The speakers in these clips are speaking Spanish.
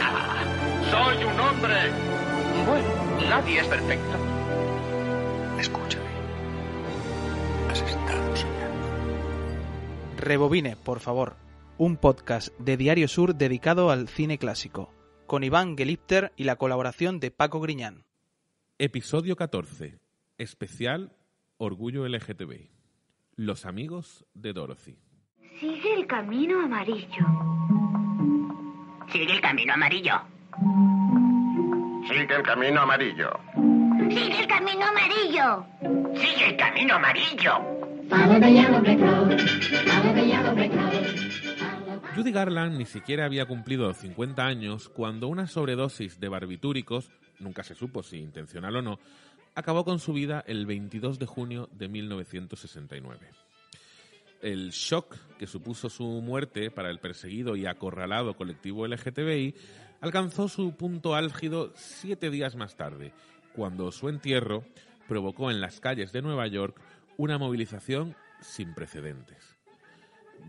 Ah, soy un hombre. Bueno, nadie es perfecto. Escúchame. Has estado soñando. Rebobine, por favor. Un podcast de Diario Sur dedicado al cine clásico, con Iván Gelipter y la colaboración de Paco Griñán. Episodio 14. Especial Orgullo LGTBI. Los amigos de Dorothy. Sigue el camino amarillo. Sigue el camino amarillo. Sigue el camino amarillo. Sigue el camino amarillo. Sigue el camino amarillo. Judy Garland ni siquiera había cumplido 50 años cuando una sobredosis de barbitúricos, nunca se supo si intencional o no, acabó con su vida el 22 de junio de 1969. El shock que supuso su muerte para el perseguido y acorralado colectivo LGTBI alcanzó su punto álgido siete días más tarde, cuando su entierro provocó en las calles de Nueva York una movilización sin precedentes.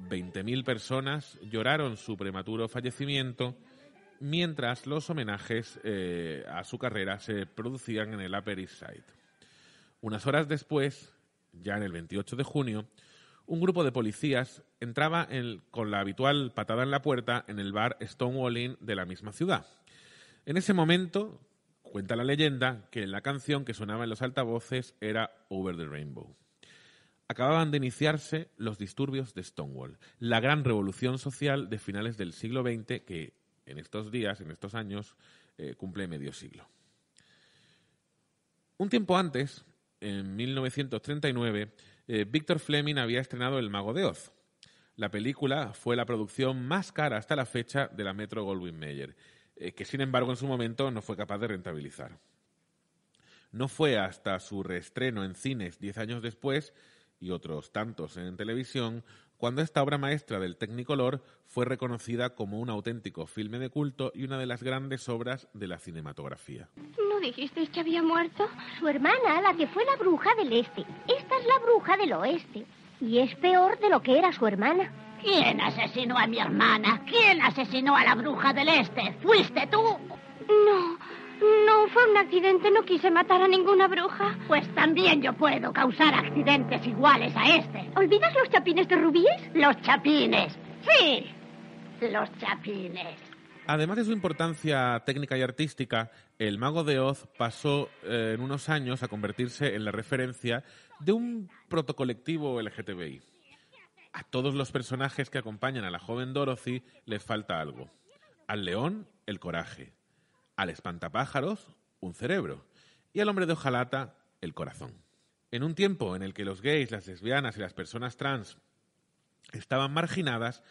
20.000 personas lloraron su prematuro fallecimiento mientras los homenajes eh, a su carrera se producían en el Upper East Side. Unas horas después, ya en el 28 de junio, un grupo de policías entraba en- con la habitual patada en la puerta en el bar Stonewall Inn de la misma ciudad. En ese momento, cuenta la leyenda que la canción que sonaba en los altavoces era Over the Rainbow. Acababan de iniciarse los disturbios de Stonewall, la gran revolución social de finales del siglo XX que en estos días, en estos años, eh, cumple medio siglo. Un tiempo antes, en 1939, eh, Victor Fleming había estrenado El Mago de Oz. La película fue la producción más cara hasta la fecha de la Metro Goldwyn Mayer, eh, que sin embargo en su momento no fue capaz de rentabilizar. No fue hasta su reestreno en cines diez años después y otros tantos en televisión cuando esta obra maestra del Technicolor fue reconocida como un auténtico filme de culto y una de las grandes obras de la cinematografía. ¿No dijisteis que había muerto? Su hermana, la que fue la bruja del este. Esta es la bruja del oeste. Y es peor de lo que era su hermana. ¿Quién asesinó a mi hermana? ¿Quién asesinó a la bruja del este? ¿Fuiste tú? No, no, fue un accidente. No quise matar a ninguna bruja. Pues también yo puedo causar accidentes iguales a este. ¿Olvidas los chapines de rubíes? Los chapines. Sí, los chapines. Además de su importancia técnica y artística, el Mago de Oz pasó eh, en unos años a convertirse en la referencia de un protocolectivo LGTBI. A todos los personajes que acompañan a la joven Dorothy les falta algo. Al león, el coraje. Al espantapájaros, un cerebro. Y al hombre de hojalata, el corazón. En un tiempo en el que los gays, las lesbianas y las personas trans estaban marginadas,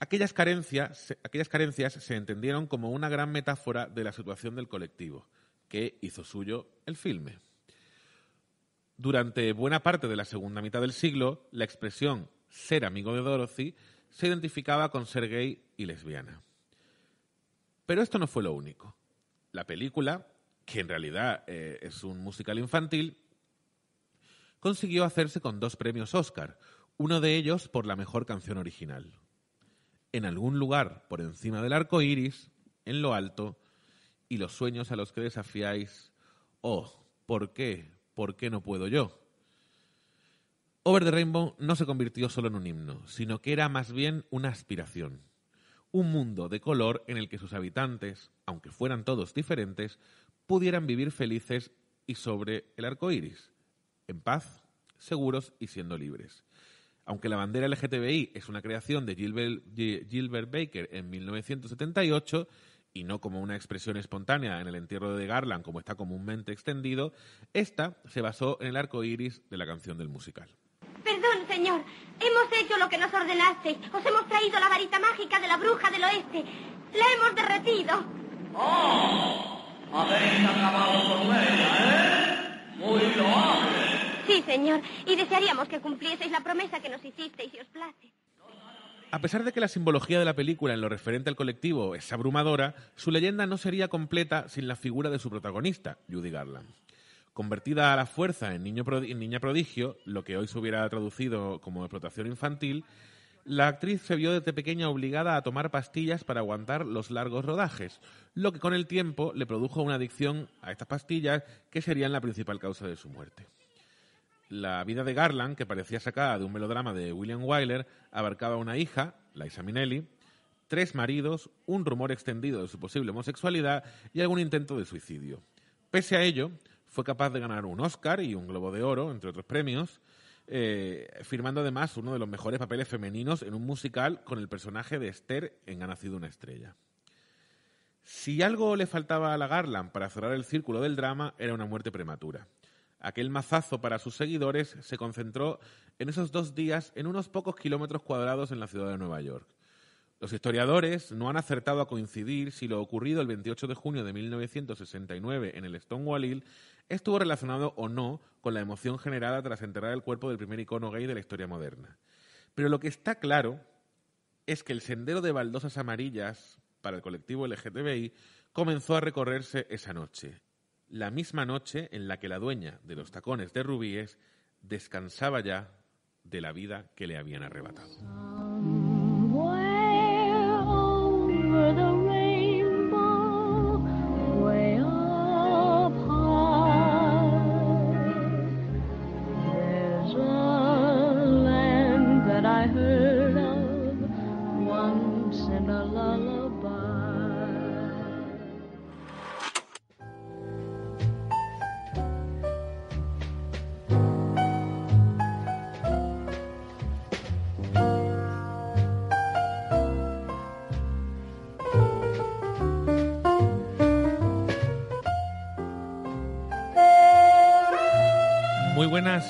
aquellas carencias, se entendieron como una gran metáfora de la situación del colectivo, que hizo suyo el filme. Durante buena parte de la segunda mitad del siglo, la expresión ser amigo de Dorothy se identificaba con ser gay y lesbiana. Pero esto no fue lo único. La película, que en realidad eh, es un musical infantil, consiguió hacerse con dos premios Oscar, uno de ellos por la mejor canción original. En algún lugar por encima del arco iris, en lo alto, y los sueños a los que desafiáis, oh, ¿por qué? ¿Por qué no puedo yo? Over the Rainbow no se convirtió solo en un himno, sino que era más bien una aspiración. Un mundo de color en el que sus habitantes, aunque fueran todos diferentes, pudieran vivir felices y sobre el arco iris, en paz, seguros y siendo libres. Aunque la bandera LGTBI es una creación de Gilbert, Gilbert Baker en 1978 y no como una expresión espontánea en el entierro de Garland como está comúnmente extendido, esta se basó en el arco iris de la canción del musical. Perdón, señor. Hemos hecho lo que nos ordenasteis. Os hemos traído la varita mágica de la bruja del oeste. La hemos derretido. ¡Oh! Habéis acabado con ella, ¿eh? Muy loable. Sí, señor. Y desearíamos que cumplieseis la promesa que nos hicisteis, si os place. A pesar de que la simbología de la película en lo referente al colectivo es abrumadora, su leyenda no sería completa sin la figura de su protagonista, Judy Garland. Convertida a la fuerza en, niña prodigio, lo que hoy se hubiera traducido como explotación infantil, la actriz se vio desde pequeña obligada a tomar pastillas para aguantar los largos rodajes, lo que con el tiempo le produjo una adicción a estas pastillas que serían la principal causa de su muerte. La vida de Garland, que parecía sacada de un melodrama de William Wyler, abarcaba una hija, Liza Minnelli, tres maridos, un rumor extendido de su posible homosexualidad y algún intento de suicidio. Pese a ello, fue capaz de ganar un Oscar y un Globo de Oro, entre otros premios, eh, firmando además uno de los mejores papeles femeninos en un musical con el personaje de Esther en Ha nacido una estrella. Si algo le faltaba a la Garland para cerrar el círculo del drama, era una muerte prematura. Aquel mazazo para sus seguidores se concentró en esos dos días en unos pocos kilómetros cuadrados en la ciudad de Nueva York. Los historiadores no han acertado a coincidir si lo ocurrido el 28 de junio de 1969 en el Stonewall Inn estuvo relacionado o no con la emoción generada tras enterrar el cuerpo del primer icono gay de la historia moderna. Pero lo que está claro es que el sendero de baldosas amarillas para el colectivo LGTBI comenzó a recorrerse esa noche, la misma noche en la que la dueña de los tacones de rubíes descansaba ya de la vida que le habían arrebatado.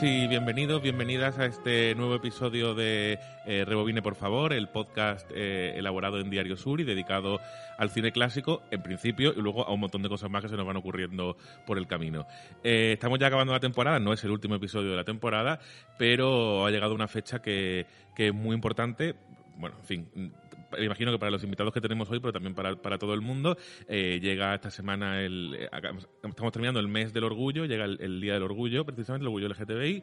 Buenas y bienvenidos, bienvenidas a este nuevo episodio de eh, Rebobine, por favor, el podcast eh, elaborado en Diario Sur y dedicado al cine clásico, en principio, y luego a un montón de cosas más que se nos van ocurriendo por el camino. Eh, estamos ya acabando la temporada, no es el último episodio de la temporada, pero ha llegado una fecha que, que es muy importante. Bueno, en fin, imagino que para los invitados que tenemos hoy, pero también para, para todo el mundo, eh, llega esta semana, el, eh, estamos terminando el mes del orgullo, llega el, Día del Orgullo, precisamente el orgullo LGTBI,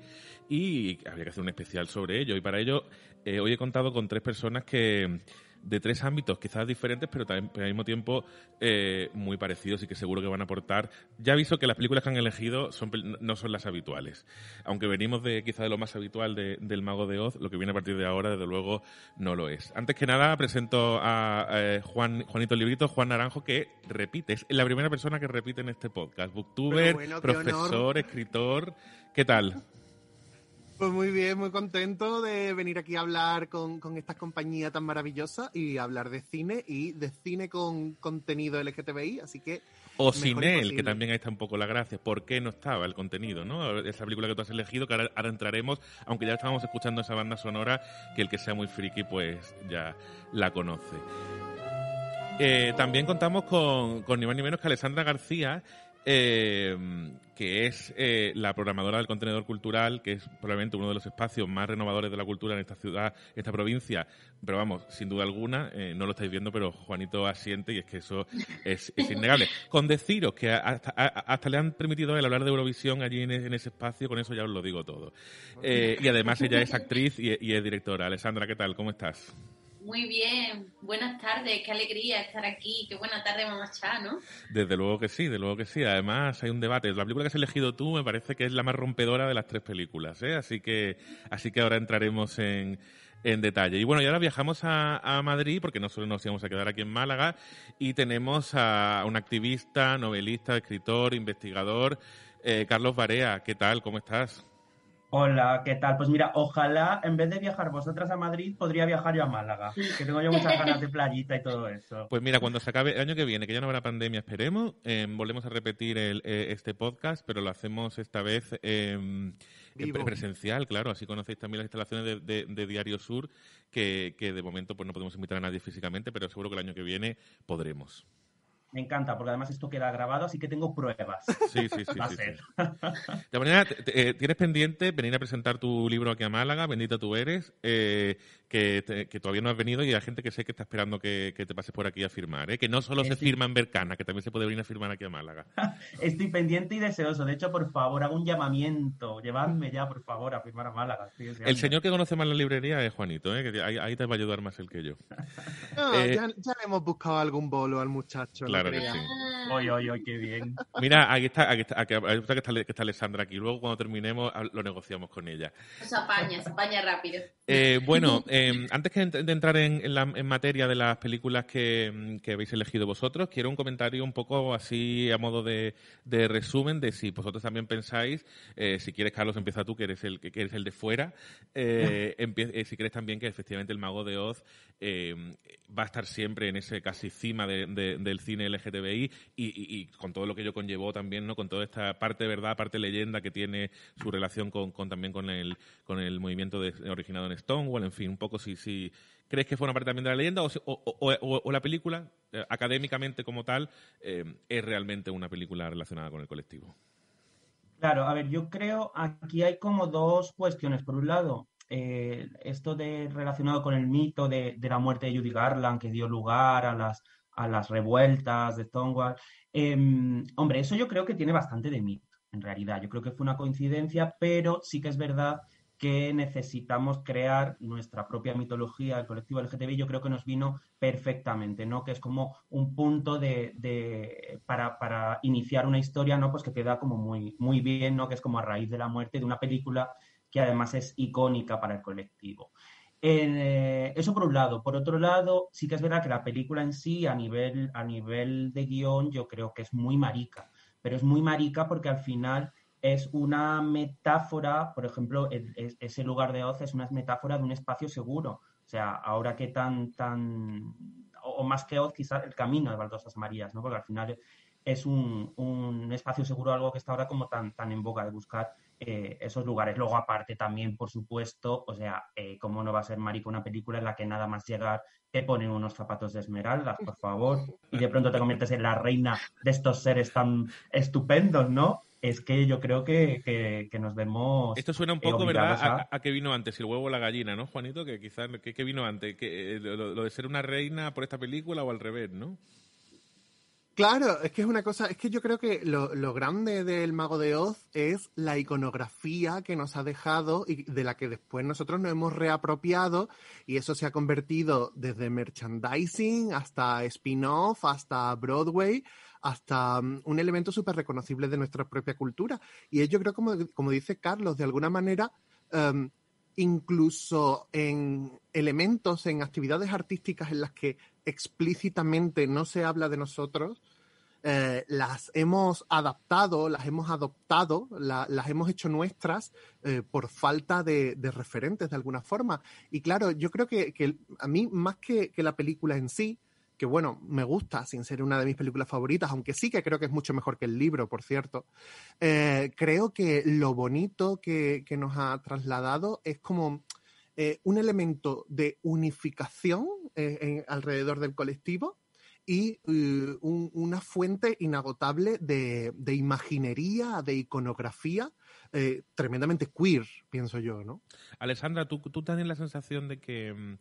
y habría que hacer un especial sobre ello. Y para ello, eh, hoy he contado con tres personas que de tres ámbitos quizás diferentes, pero también al mismo tiempo eh, muy parecidos y que seguro que van a aportar. Ya aviso que las películas que han elegido son, no son las habituales. Aunque venimos de quizás de lo más habitual del Mago de Oz, lo que viene a partir de ahora, desde luego, no lo es. Antes que nada, presento a eh, Juan, Juanito Librito, Juan Naranjo, que repite, es la primera persona que repite en este podcast. Booktuber, profesor, escritor. ¿Qué tal? Pues muy bien, muy contento de venir aquí a hablar con, esta compañía tan maravillosa y hablar de cine y de cine con contenido LGTBI, así que... O sin él, que también ahí está un poco la gracia. ¿Por qué no estaba el contenido, no? Esa película que tú has elegido, que ahora, entraremos, aunque ya estábamos escuchando esa banda sonora, que el que sea muy friki, pues ya la conoce. Eh, también contamos con, con ni más ni menos que Alessandra García, eh, que es eh, la programadora del contenedor cultural, que es probablemente uno de los espacios más renovadores de la cultura en esta ciudad, en esta provincia. Pero vamos, sin duda alguna, eh, no lo estáis viendo, pero Juanito asiente y es que eso es, innegable. Con deciros que hasta, le han permitido hablar de Eurovisión allí en, ese espacio, con eso ya os lo digo todo. Eh, y además ella es actriz y es directora. Alessandra, ¿qué tal? ¿Cómo estás? Muy bien, buenas tardes, qué alegría estar aquí, qué buena tarde mamá Chá, ¿no? Desde luego que sí, desde luego que sí. Además hay un debate. La película que has elegido tú me parece que es la más rompedora de las tres películas, ¿eh? Así que, así que ahora entraremos en, en detalle. Y bueno, y ahora viajamos a, a, Madrid, porque no solo nos íbamos a quedar aquí en Málaga, y tenemos a un activista, novelista, escritor, investigador, eh, Carlos Barea. ¿Qué tal? ¿Cómo estás? Hola, ¿qué tal? Pues mira, ojalá en vez de viajar vosotras a Madrid, podría viajar yo a Málaga, que tengo yo muchas ganas de playita y todo eso. Pues mira, cuando se acabe el año que viene, que ya no habrá pandemia, esperemos, eh, volvemos a repetir el, eh, este podcast, pero lo hacemos esta vez eh, presencial, claro, así conocéis también las instalaciones de, de- de Diario Sur, que, que de momento pues no podemos invitar a nadie físicamente, pero seguro que el año que viene podremos. Me encanta, porque además esto queda grabado, así que tengo pruebas. Sí, sí, sí. Va a sí, ser. sí. De te- eh, tienes pendiente venir a presentar tu libro aquí a Málaga, Bendita tú eres, eh, que, te- que todavía no has venido y hay gente que sé que está esperando que, que te pases por aquí a firmar, ¿eh? que no solo se sí. firma en Bercana, que también se puede venir a firmar aquí a Málaga. Estoy pendiente y deseoso. De hecho, por favor, hago un llamamiento. Llevadme ya, por favor, a firmar a Málaga. Estoy. El señor que conoce más la librería es Juanito, ¿eh? que ahí, ahí te va a ayudar más él que yo. No, Eh, ya, ya le hemos buscado algún bolo al muchacho. no Claro que sí. Oye, oye, oye, qué bien. Mira, aquí está, aquí está, aquí está, que está, que está Alessandra aquí. Luego, cuando terminemos, lo negociamos con ella. Se apaña, se apaña rápido. Eh, bueno, eh, antes que de entrar en, en la- en materia de las películas que, mm, que habéis elegido vosotros, quiero un comentario un poco así a modo de, de resumen de si vosotros también pensáis, eh, si quieres Carlos empieza tú, que eres el que que eres el de fuera, eh, empie- eh, si crees también que efectivamente el Mago de Oz eh, va a estar siempre en ese casi cima de- de- del cine LGTBI y, y- con todo lo que ello conllevó también, ¿no? Con toda esta parte verdad, parte leyenda que tiene su relación con, también con el, con el movimiento de- originado en Stonewall, en fin, un poco si, si crees que forma parte también de la leyenda o, la película, eh, académicamente como tal, eh, es realmente una película relacionada con el colectivo. Claro, a ver, yo creo aquí hay como dos cuestiones. Por un lado, eh, esto de relacionado con el mito de la muerte de Judy Garland que dio lugar a las, a las revueltas de Stonewall. Em, hombre, eso yo creo que tiene bastante de mito, en realidad. Yo creo que fue una coincidencia, pero sí que es verdad que necesitamos crear nuestra propia mitología, el colectivo LGTB, yo creo que nos vino perfectamente, ¿no? Que es como un punto de, de- para, para iniciar una historia, ¿no? Pues que te da como muy, muy bien, ¿no? Que es como a raíz de la muerte de una película que además es icónica para el colectivo. Eh, eso por un lado. Por otro lado, sí que es verdad que la película en sí, a nivel, a nivel de guion, yo creo que es muy marica. Pero es muy marica porque al final es una metáfora, por ejemplo, el- es- ese lugar de Oz es una metáfora de un espacio seguro. O sea, ahora que tan, tan, o o más que Oz, quizás el camino de Baldosas Marías, ¿no? Porque al final es un, un espacio seguro, algo que está ahora como tan, tan en boca de buscar eh, esos lugares. Luego, aparte, también, por supuesto, o sea, eh, ¿cómo no va a ser marica una película en la que nada más llegar te ponen unos zapatos de esmeraldas, por favor, y de pronto te conviertes en la reina de estos seres tan estupendos, ¿no? Es que yo creo que, que- que nos vemos. Esto suena un eh, poco, ¿verdad?, a, a qué vino antes, el huevo o la gallina, ¿no, Juanito? Que quizás, ¿qué, vino antes? Que, lo, lo de ser una reina por esta película o al revés, ¿no? Claro, es que es una cosa, es que yo creo que lo, lo grande del Mago de Oz es la iconografía que nos ha dejado y de la que después nosotros nos hemos reapropiado y eso se ha convertido desde merchandising hasta spin-off, hasta Broadway, hasta mm, un elemento súper reconocible de nuestra propia cultura. Y es, yo creo, como, como dice Carlos, de alguna manera, em, incluso en elementos, en actividades artísticas en las que explícitamente no se habla de nosotros, eh, las hemos adaptado, las hemos adoptado, la- las hemos hecho nuestras eh, por falta de, de referentes de alguna forma. Y claro, yo creo que, que a mí, más que, que la película en sí, que bueno, me gusta sin ser una de mis películas favoritas, aunque sí que creo que es mucho mejor que el libro, por cierto, eh, creo que lo bonito que, que nos ha trasladado es como eh, un elemento de unificación eh, alrededor del colectivo y un- una fuente inagotable de, de imaginería, de iconografía, tremendamente queer, pienso yo, ¿no? Alessandra, ¿tú, tú tienes la sensación de que, mm,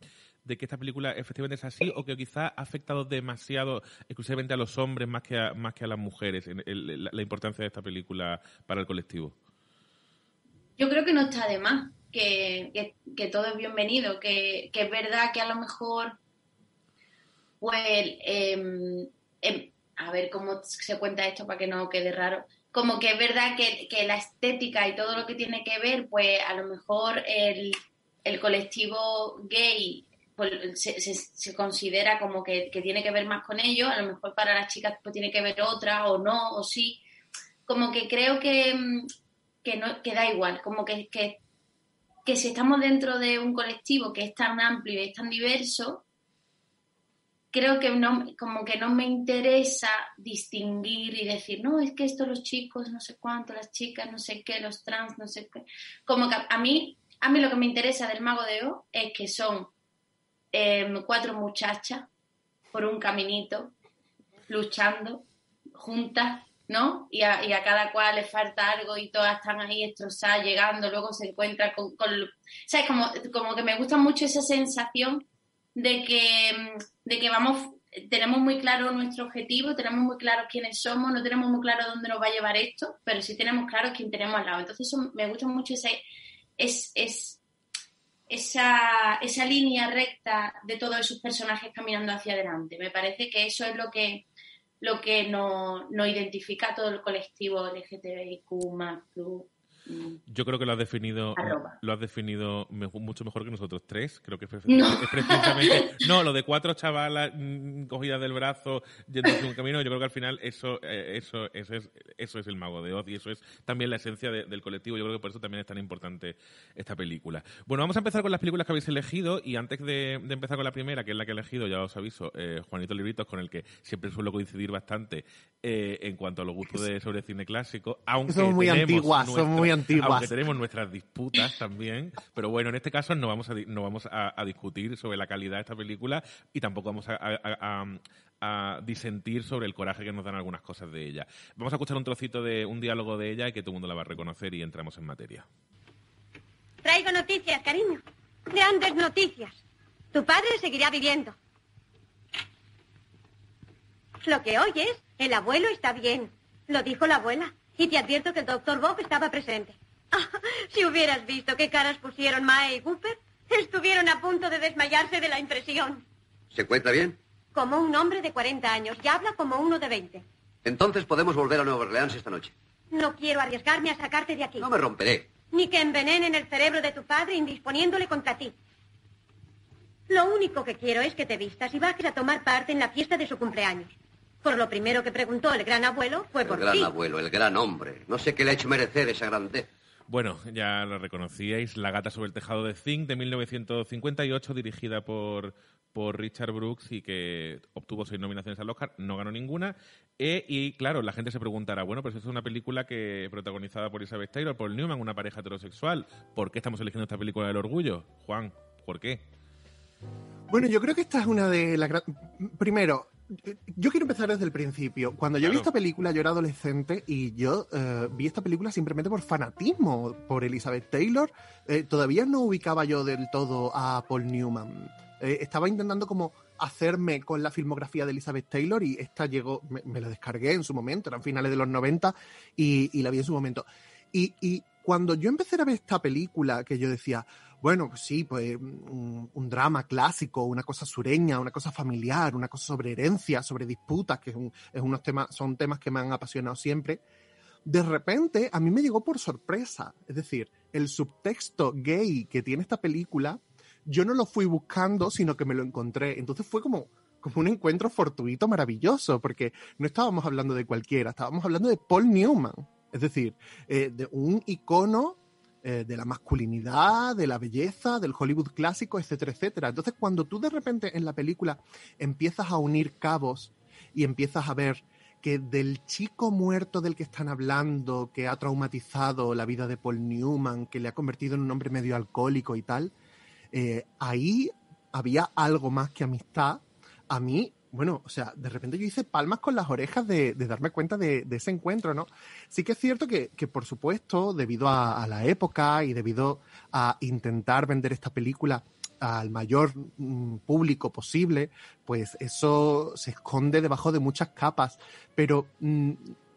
de que esta película efectivamente es así o que quizá ha afectado demasiado exclusivamente a los hombres más que a, más que a las mujeres la, importancia de esta película para el colectivo? Yo creo que no está de más, que, que, que todo es bienvenido, que, que es verdad que a lo mejor, pues, em, em, a ver cómo se cuenta esto para que no quede raro, como que es verdad que, que la estética y todo lo que tiene que ver, pues a lo mejor el, el colectivo gay pues, se, se, se considera como que, que tiene que ver más con ello, a lo mejor para las chicas pues tiene que ver otra o no, o sí, como que creo que, mm, que, no, que da igual, como que, que, que si estamos dentro de un colectivo que es tan amplio y es tan diverso, creo que no, como que no me interesa distinguir y decir, no, es que esto los chicos, no sé cuánto, las chicas, no sé qué, los trans, no sé qué. Como que a mí, a mí lo que me interesa del Mago de O es que son em, cuatro muchachas por un caminito, luchando, juntas, ¿no? Y a, cada cual le falta algo y todas están ahí destrozadas, llegando, luego se encuentran con... ¿Sabes? Como, como que me gusta mucho esa sensación de que, de que vamos, tenemos muy claro nuestro objetivo, tenemos muy claro quiénes somos, no tenemos muy claro dónde nos va a llevar esto, pero sí tenemos claro quién tenemos al lado. Entonces eso, me gusta mucho ese, es, es, esa, esa línea recta de todos esos personajes caminando hacia adelante. Me parece que eso es lo que lo que nos no identifica todo el colectivo LGTBIQ+, yo creo que lo has definido, lo has definido mucho mejor que nosotros tres. Creo que es, precisamente. No. lo de cuatro chavalas mm, cogidas del brazo yendo hacia un camino. Yo creo que al final eso, eh, eso, eso es, eso es el mago de Oz y eso es también la esencia del colectivo. Yo creo que por eso también es tan importante esta película. Bueno, vamos a empezar con las películas que habéis elegido y antes de, empezar con la primera, que es la que he elegido, ya os aviso, eh, Juanito Libritos, con el que siempre suelo coincidir bastante eh, en cuanto a los gustos de sobre cine clásico, aunque son muy antiguas, son muy aunque tenemos nuestras disputas también, pero bueno, en este caso no vamos a, no vamos a, discutir sobre la calidad de esta película y tampoco vamos a, disentir sobre el coraje que nos dan algunas cosas de ella. Vamos a escuchar un trocito de un diálogo de ella y que todo el mundo la va a reconocer y entramos en materia. Traigo noticias, cariño. Grandes noticias. Tu padre seguirá viviendo. Lo que oyes, el abuelo está bien. Lo dijo la abuela. Y te advierto que el doctor Bob estaba presente. si hubieras visto qué caras pusieron Mae y Cooper, estuvieron a punto de desmayarse de la impresión. ¿Se encuentra bien? Como un hombre de 40 años y habla como uno de 20. Entonces podemos volver a Nueva Orleans esta noche. No quiero arriesgarme a sacarte de aquí. No me romperé. Ni que envenenen el cerebro de tu padre indisponiéndole contra ti. Lo único que quiero es que te vistas y bajes a tomar parte en la fiesta de su cumpleaños. Por lo primero que preguntó el gran abuelo fue por ti. El gran abuelo, el gran hombre. No sé qué le ha hecho merecer esa grandeza. Bueno, ya lo reconocíais, La gata sobre el tejado de Zinc de 1958, dirigida por, por Richard Brooks y que obtuvo seis nominaciones al Oscar, no ganó ninguna. E, y claro, la gente se preguntará, bueno, pues es una película que protagonizada por Elizabeth Taylor, por Newman, una pareja heterosexual. ¿Por qué estamos eligiendo esta película del orgullo? Juan, ¿por qué? Bueno, yo creo que esta es una de las... Primero, yo quiero empezar desde el principio. Cuando yo vi esta película, yo era adolescente y yo eh, vi esta película simplemente por fanatismo, por Elizabeth Taylor. Eh, todavía no ubicaba yo del todo a Paul Newman. Eh, estaba intentando como hacerme con la filmografía de Elizabeth Taylor y esta llegó, me, la descargué en su momento, eran finales de los 90 y, la vi en su momento. Y, y cuando yo empecé a ver esta película, que yo decía, bueno, sí, pues un, drama clásico, una cosa sureña, una cosa familiar, una cosa sobre herencia, sobre disputas, que es, unos temas, son temas que me han apasionado siempre. De repente, a mí me llegó por sorpresa. Es decir, el subtexto gay que tiene esta película, yo no lo fui buscando, sino que me lo encontré. Entonces fue como, como un encuentro fortuito maravilloso, porque no estábamos hablando de cualquiera, estábamos hablando de Paul Newman. Es decir, eh, de un icono eh, de la masculinidad, de la belleza, del Hollywood clásico, etcétera, etcétera. Entonces, cuando tú de repente en la película empiezas a unir cabos y empiezas a ver que del chico muerto del que están hablando, que ha traumatizado la vida de Paul Newman, que le ha convertido en un hombre medio alcohólico y tal, eh, ahí había algo más que amistad. A mí bueno, o sea, de repente yo hice palmas con las orejas de, darme cuenta de, ese encuentro, ¿no? Sí que es cierto que, por supuesto, debido a, la época y debido a intentar vender esta película al mayor mm, público posible, pues eso se esconde debajo de muchas capas, pero mm,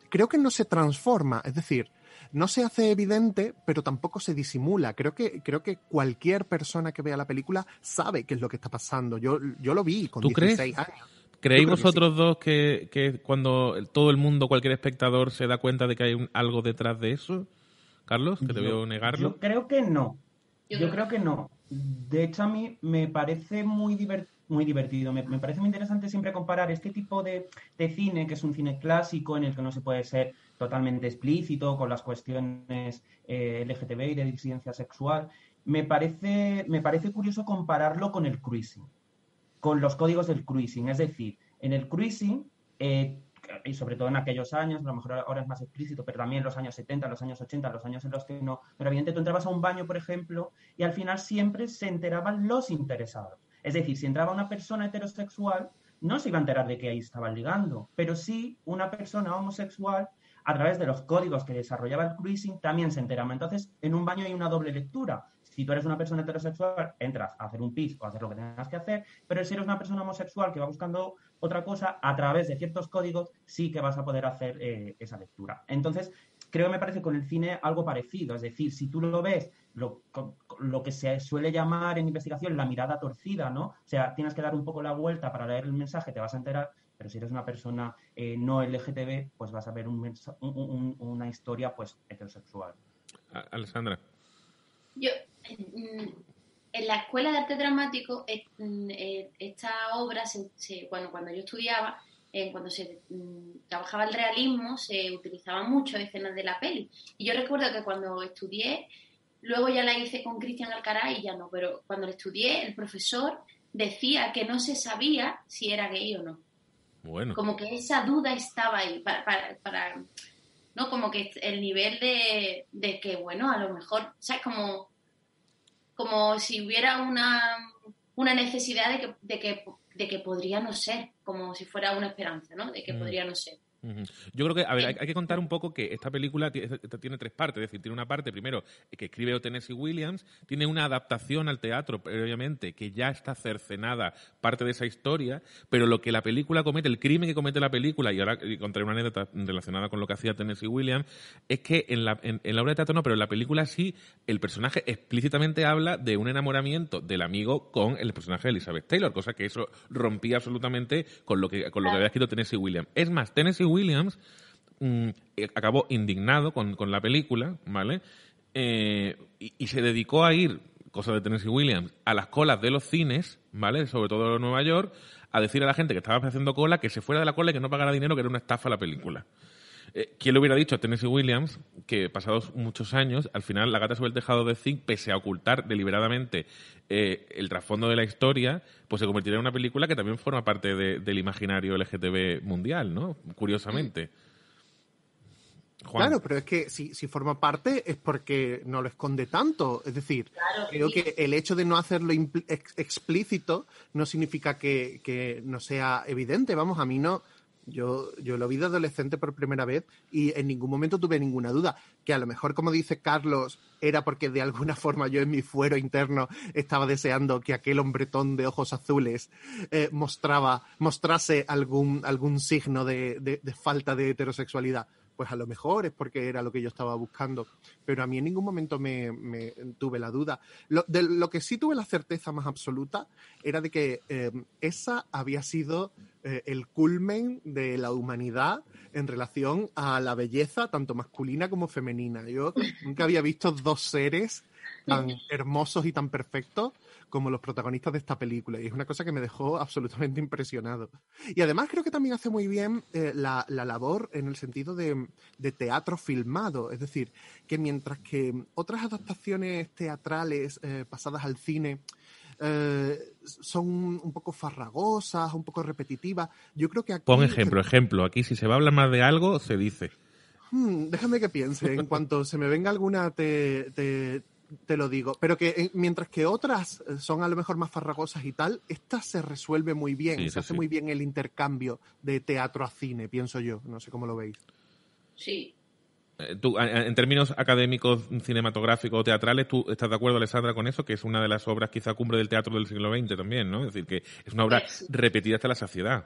creo que no se transforma, es decir, no se hace evidente, pero tampoco se disimula. Creo que, creo que cualquier persona que vea la película sabe qué es lo que está pasando. Yo, yo lo vi con 16 años. ¿Creéis vosotros dos que, cuando todo el mundo, cualquier espectador, se da cuenta de que hay algo detrás de eso? Carlos, que te veo negarlo. Yo creo que no. Yo, creo que no. De hecho, a mí me parece muy divertido. muy divertido. Me, me parece muy interesante siempre comparar este tipo de, de, cine, que es un cine clásico en el que no se puede ser totalmente explícito con las cuestiones eh, LGTB y de disidencia sexual. Me parece, me parece curioso compararlo con el cruising, con los códigos del cruising. Es decir, en el cruising eh, y sobre todo en aquellos años, a lo mejor ahora es más explícito, pero también en los años 70, los años 80, los años en los que no, pero evidentemente tú entrabas a un baño, por ejemplo, y al final siempre se enteraban los interesados. Es decir, si entraba una persona heterosexual, no se iba a enterar de que ahí estaban ligando, pero sí una persona homosexual, a través de los códigos que desarrollaba el cruising, también se enteraba. Entonces, en un baño hay una doble lectura si tú eres una persona heterosexual, entras a hacer un pis o a hacer lo que tengas que hacer, pero si eres una persona homosexual que va buscando otra cosa, a través de ciertos códigos sí que vas a poder hacer eh, esa lectura. Entonces, creo que me parece con el cine algo parecido. Es decir, si tú lo ves, lo, lo, que se suele llamar en investigación la mirada torcida, ¿no? O sea, tienes que dar un poco la vuelta para leer el mensaje, te vas a enterar, pero si eres una persona eh, no LGTB, pues vas a ver un, un, una historia pues heterosexual. Alessandra. Yo, en la Escuela de Arte Dramático, mm, eh, esta obra, bueno, cuando yo estudiaba, eh, cuando se mm, trabajaba el realismo, se utilizaban mucho escenas de la peli. Y yo recuerdo que cuando estudié, luego ya la hice con Cristian Alcaraz y ya no, pero cuando la estudié, el profesor decía que no se sabía si era gay o no. Bueno. Como que esa duda estaba ahí para, para, ¿no? Como que el nivel de, de que, bueno, a lo mejor, ¿sabes? Como como si hubiera una, una necesidad de que, de, que, de que podría no ser, como si fuera una esperanza, ¿no? De que mm. podría no ser. Yo creo que, a ver, hay, que contar un poco que esta película tiene tres partes. Es decir, tiene una parte, primero, que escribe Tennessee Williams, tiene una adaptación al teatro, previamente, que ya está cercenada parte de esa historia, pero lo que la película comete, el crimen que comete la película, y ahora contaré una anécdota relacionada con lo que hacía Tennessee Williams, es que en la, en, la obra de teatro no, pero en la película sí, el personaje explícitamente habla de un enamoramiento del amigo con el personaje de Elizabeth Taylor, cosa que eso rompía absolutamente con lo que, con lo que había escrito Tennessee Williams. Es más, Tennessee Williams mm, eh, acabó indignado con, la película, ¿vale? Eh, y, se dedicó a ir, cosa de Tennessee Williams, a las colas de los cines, ¿vale? Sobre todo en Nueva York, a decir a la gente que estaba haciendo cola que se fuera de la cola y que no pagara dinero, que era una estafa la película. Eh, ¿Quién le hubiera dicho a Tennessee Williams que pasados muchos años, al final la gata sobre el tejado de Zinc, pese a ocultar deliberadamente el trasfondo de la historia, pues se convertiría en una película que también forma parte del imaginario LGTB mundial, ¿no? Curiosamente. Claro, pero es que si, si, forma parte es porque no lo esconde tanto. Es decir, creo que el hecho de no hacerlo explícito no significa que, que, no sea evidente. Vamos, a mí no, yo, yo lo vi de adolescente por primera vez y en ningún momento tuve ninguna duda. Que a lo mejor, como dice Carlos, era porque de alguna forma yo en mi fuero interno estaba deseando que aquel hombretón de ojos azules eh, mostraba, mostrase algún, algún signo de, de falta de heterosexualidad pues a lo mejor es porque era lo que yo estaba buscando. Pero a mí en ningún momento me, tuve la duda. Lo, de lo que sí tuve la certeza más absoluta era de que eh, esa había sido eh, el culmen de la humanidad en relación a la belleza, tanto masculina como femenina. Yo nunca había visto dos seres tan hermosos y tan perfectos como los protagonistas de esta película. Y es una cosa que me dejó absolutamente impresionado. Y además creo que también hace muy bien eh, la, labor en el sentido de, teatro filmado. Es decir, que mientras que otras adaptaciones teatrales eh, pasadas al cine eh, son un poco farragosas, un poco repetitivas, yo creo que aquí... Pon ejemplo, ejemplo. Aquí si se va a hablar más de algo, se dice. Hmm, déjame que piense. En cuanto se me venga alguna, te, te lo digo. Pero que eh, mientras que otras eh, son a lo mejor más farragosas y tal, esta se resuelve muy bien. se hace muy bien el intercambio de teatro a cine, pienso yo. No sé cómo lo veis. Sí. Eh, tú, en términos académicos, cinematográficos, teatrales, ¿tú estás de acuerdo, Alessandra, con eso? Que es una de las obras quizá cumbre del teatro del siglo XX también, ¿no? Es decir, que es una obra repetida hasta la saciedad.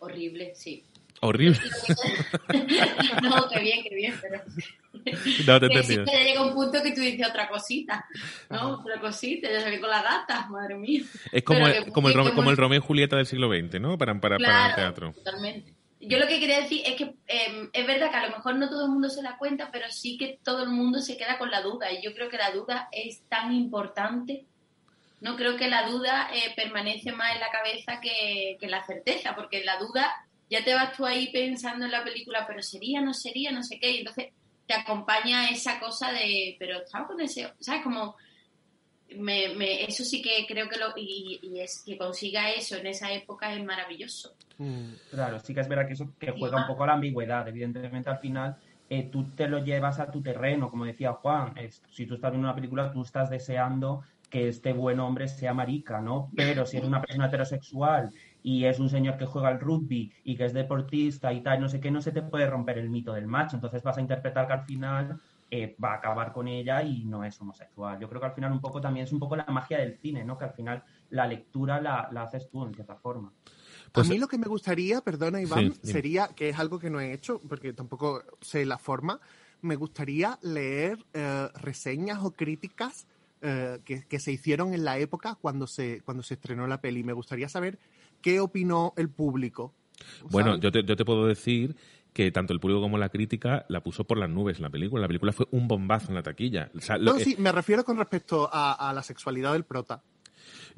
Horrible, sí. Horrible. no, qué bien, qué bien, pero... No te que llega un punto que tú dices otra cosita, ¿no? Otra cosita, ya se con la gata, madre mía. Es como, el, como, el, como el Romeo y Julieta del siglo XX, ¿no? Para, para, para el teatro. Totalmente. Yo lo que quería decir es que em, es verdad que a lo mejor no todo el mundo se da cuenta, pero sí que todo el mundo se queda con la duda. Y yo creo que la duda es tan importante No creo que la duda eh, permanece más en la cabeza que, que la certeza, porque la duda ya te vas tú ahí pensando en la película, pero sería, no sería, no sé qué, y entonces te acompaña esa cosa de, pero estaba con ese, ¿sabes? Como, me, me, eso sí que creo que lo, y, y es que consiga eso en esa época es maravilloso. Claro, sí que es verdad que eso que juega un poco a la ambigüedad. Evidentemente, al final, eh, tú te lo llevas a tu terreno, como decía Juan. Es- si tú estás viendo una película, tú estás deseando que este buen hombre sea marica, ¿no? Pero si es una persona heterosexual y es un señor que juega al rugby y que es deportista y tal, no sé qué, no se te puede romper el mito del macho. Entonces vas a interpretar que al final eh, va a acabar con ella y no es homosexual. Yo creo que al final un poco también es un poco la magia del cine, ¿no? Que al final la lectura la, la haces tú, en cierta forma. a mí lo que me gustaría, perdona Iván, Sí, sería, que es algo que no he hecho, porque tampoco sé la forma, me gustaría leer eh, reseñas o críticas eh, que, que se hicieron en la época cuando se, cuando se estrenó la peli. Me gustaría saber qué opinó el público. Bueno, yo te, yo te puedo decir que tanto el público como la crítica la puso por las nubes la película. La película fue un bombazo en la taquilla. O sea, lo- No, sí, me refiero con respecto a, a la sexualidad del prota.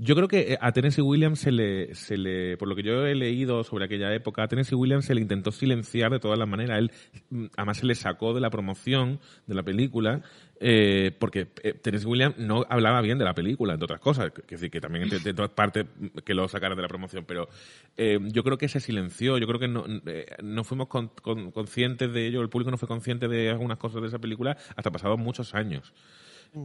Yo creo que eh, a Tennessee Williams se le, se le, por lo que yo he leído sobre aquella época, a Tennessee Williams se le intentó silenciar de todas las maneras. Él, mm, además, se le sacó de la promoción de la película, eh, porque eh, Tennessee Williams no hablaba bien de la película, entre otras cosas. Que, decir, que también de, de todas partes mm, que lo sacaran de la promoción, pero eh, yo creo que se silenció. Yo creo que no, eh, no fuimos con- con- conscientes de ello, el público no fue consciente de algunas cosas de esa película hasta pasados muchos años.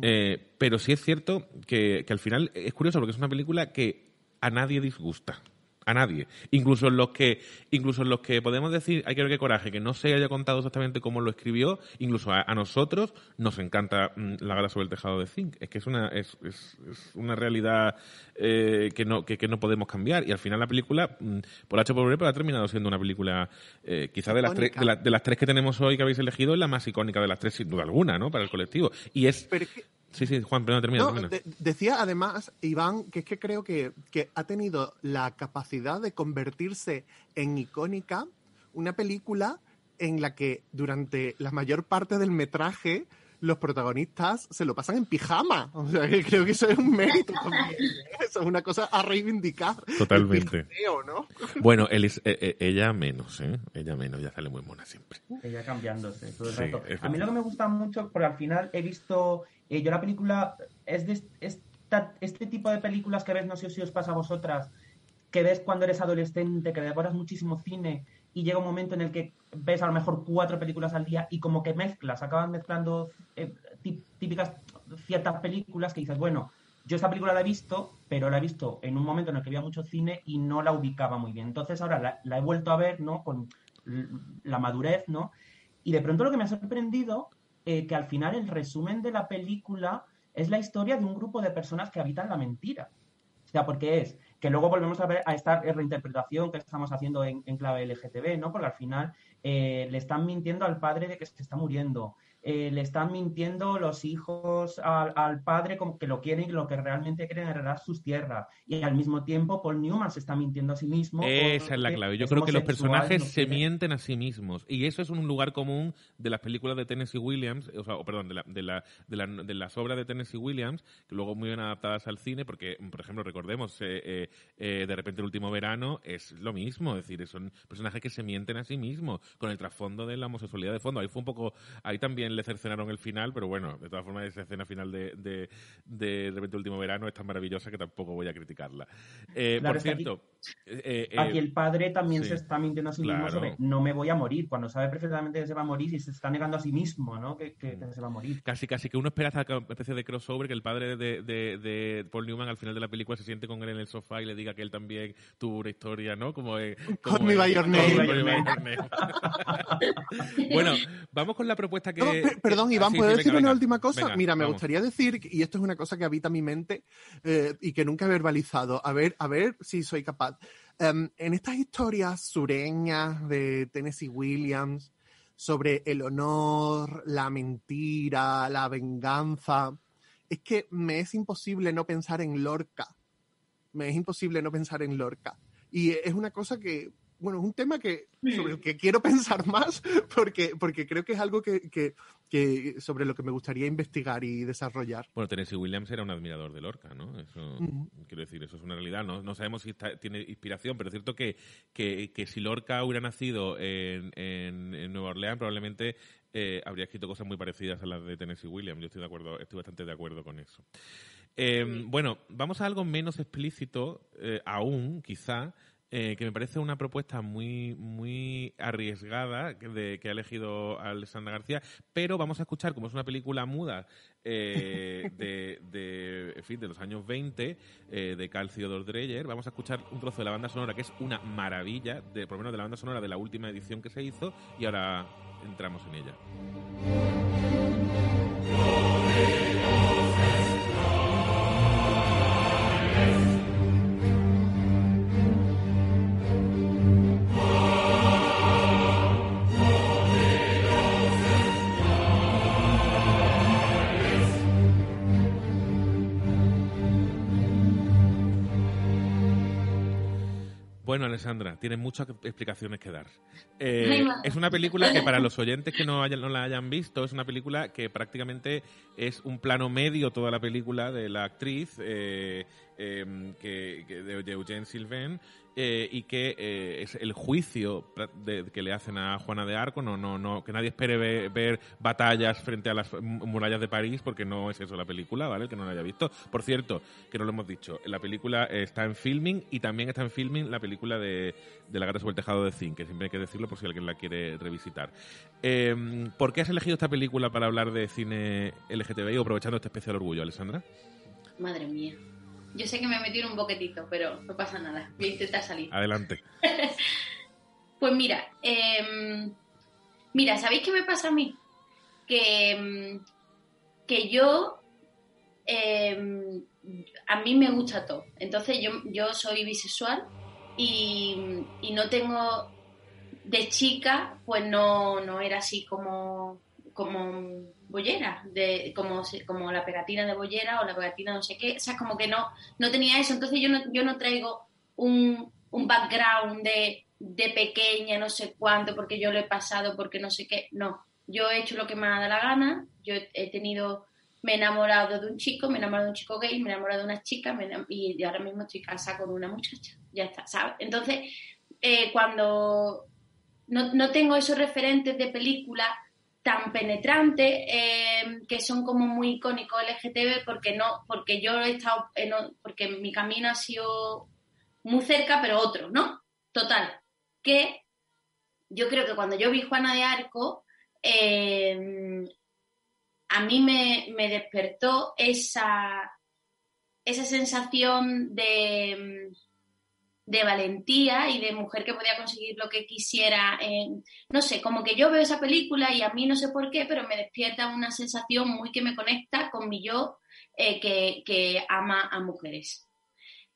Eh, pero sí es cierto que, que al final es curioso porque es una película que a nadie disgusta. A nadie. Incluso en los que, incluso en los que podemos decir, hay que ver qué coraje, que no se haya contado exactamente cómo lo escribió, incluso a, a nosotros nos encanta mm, la gala sobre el tejado de zinc. Es que es una, es, es- es una realidad eh, que, no, que, que no podemos cambiar. Y al final la película, mm, por H por B, pero ha terminado siendo una película, eh, quizá de las, tres, de, la- de las tres que tenemos hoy que habéis elegido, es la más icónica de las tres, sin duda alguna, ¿no? Para el colectivo. Y es. Sí, sí, Juan, termina, No, termina. de- decía además, Iván, que es que creo que, que ha tenido la capacidad de convertirse en icónica una película en la que durante la mayor parte del metraje los protagonistas se lo pasan en pijama. O sea, que creo que eso es un mérito también. Eso es una cosa a reivindicar. Totalmente. El pijameo, ¿no? Bueno, eh, eh, ella menos, ¿eh? Ella menos, ya sale muy mona siempre. Ella cambiándose todo el Sí, rato. A mí lo que me gusta mucho, porque al final he visto, eh, yo la película, es de est- esta- este tipo de películas que ves, no sé si os pasa a vosotras, que ves cuando eres adolescente, que devoras muchísimo cine y llega un momento en el que ves a lo mejor cuatro películas al día y como que mezclas, acabas mezclando eh, tí- típicas ciertas películas que dices, bueno, yo esta película la he visto, pero la he visto en un momento en el que había mucho cine y no la ubicaba muy bien. Entonces ahora la, la he vuelto a ver, ¿no? Con la madurez, ¿no? Y de pronto lo que me ha sorprendido, eh, que al final el resumen de la película es la historia de un grupo de personas que habitan la mentira. O sea, porque es que luego volvemos a ver a esta reinterpretación que estamos haciendo en, en clave LGTB, ¿no? Porque al final eh, le están mintiendo al padre de que se está muriendo. Eh, le están mintiendo los hijos al, al padre como que lo quieren y lo que realmente quieren heredar sus tierras. Y al mismo tiempo Paul Newman se está mintiendo a sí mismo. Esa es la clave. Yo creo que los personajes no se quiere- mienten a sí mismos. Y eso es un lugar común de las películas de Tennessee Williams, o sea, o perdón, de, la- de, la- de la- de las obras de Tennessee Williams, que luego muy bien adaptadas al cine, porque, por ejemplo, recordemos, eh, eh, eh, de repente el último verano es lo mismo, es decir, son personajes que se mienten a sí mismos, con el trasfondo de la homosexualidad de fondo. Ahí fue un poco, ahí también le cercenaron el final, pero bueno, de todas formas esa escena final de de, de, de repente el último verano es tan maravillosa que tampoco voy a criticarla. Eh, Claro, por aquí- cierto, eh, eh, Aquí el padre también sí. se está mintiendo a sí mismo Claro. sobre no me voy a morir, cuando sabe perfectamente que se va a morir y se está negando a sí mismo, ¿no? Que, que- que se va a morir. Casi, casi que uno espera esa especie de crossover que el padre de, de, de Paul Newman al final de la película se siente con él en el sofá y le diga que él también tuvo una historia, ¿no? Como, eh, como Call me eh, by your Call me name. by your name. bueno, vamos con la propuesta que... No, per- perdón, que- Iván, ¿puedo sí, decir venga, una venga. última cosa? Venga, Mira, me vamos. gustaría decir, y esto es una cosa que habita mi mente eh, y que nunca he verbalizado, a ver, a ver si soy capaz. Em, en estas historias sureñas de Tennessee Williams sobre el honor, la mentira, la venganza, es que me es imposible no pensar en Lorca. Me es imposible no pensar en Lorca. Y es una cosa que bueno, es un tema que, sobre el que quiero pensar más porque, porque creo que es algo que, que, que sobre lo que me gustaría investigar y desarrollar. Bueno, Tennessee Williams era un admirador de Lorca, ¿no? Eso, quiero decir, eso es una realidad. No, no sabemos si está- tiene inspiración, pero es cierto que, que, que si Lorca hubiera nacido en, en, en Nueva Orleans, probablemente eh, habría escrito cosas muy parecidas a las de Tennessee Williams. Yo estoy de acuerdo, estoy bastante de acuerdo con eso. Eh, bueno, vamos a algo menos explícito, eh, aún, quizá, eh, que me parece una propuesta muy, muy arriesgada de, que ha elegido Alessandra García, pero vamos a escuchar, como es una película muda eh, de, de, fin, de los años 20, eh, de Carl Theodor Dreyer, vamos a escuchar un trozo de la banda sonora que es una maravilla, por lo menos de la banda sonora de la última edición que se hizo, y ahora entramos en ella. Alessandra, tienes muchas explicaciones que dar. Eh, es una película que para los oyentes que no, hayan- no la hayan visto, es una película que prácticamente es un plano medio toda la película de la actriz eh, eh, que, de, de Sylvain eh, y que eh, es el juicio que le hacen a Juana de Arco. No, no, no, que nadie espere ve- ver, batallas frente a las mu- murallas de París porque no es eso la película, ¿vale? Que no la haya visto. Por cierto, que no lo hemos dicho, la película está en filming y también está en filming la película de, La gata sobre el tejado de zinc, que siempre hay que decirlo por si alguien la quiere revisitar. Eh, ¿Por qué has elegido esta película para hablar de cine LGTBI, aprovechando este especial orgullo, Alessandra? Madre mía. Yo sé que me metí en un boquetito, pero no pasa nada. Voy a intentar salir. Adelante. Pues mira, em, mira, ¿sabéis qué me pasa a mí? Que, em, que yo, em, a mí me gusta todo. Entonces yo, yo soy bisexual y, y no tengo, de chica, pues no, no era así como, como bollera, de, como, como la pegatina de bollera o la pegatina no sé qué. O sea, como que no, no tenía eso. Entonces yo no, yo no traigo un, un background de, de pequeña, no sé cuánto, porque yo lo he pasado, porque no sé qué. No, yo he hecho lo que me ha dado la gana. Yo he tenido, me he enamorado de un chico, me he enamorado de un chico gay, me he enamorado de una chica me y ahora mismo estoy casada con una muchacha. Ya está, ¿sabes? Entonces, eh, cuando no, no tengo esos referentes de película tan penetrantes eh, que son como muy icónicos LGTB porque no porque yo he estado porque mi camino ha sido muy cerca pero otro no total que yo creo que cuando yo vi Juana de Arco eh, a mí me, me despertó esa esa sensación de de valentía y de mujer que podía conseguir lo que quisiera. en- no sé, como que yo veo esa película y a mí no sé por qué, pero me despierta una sensación muy que me conecta con mi yo eh, que, que ama a mujeres.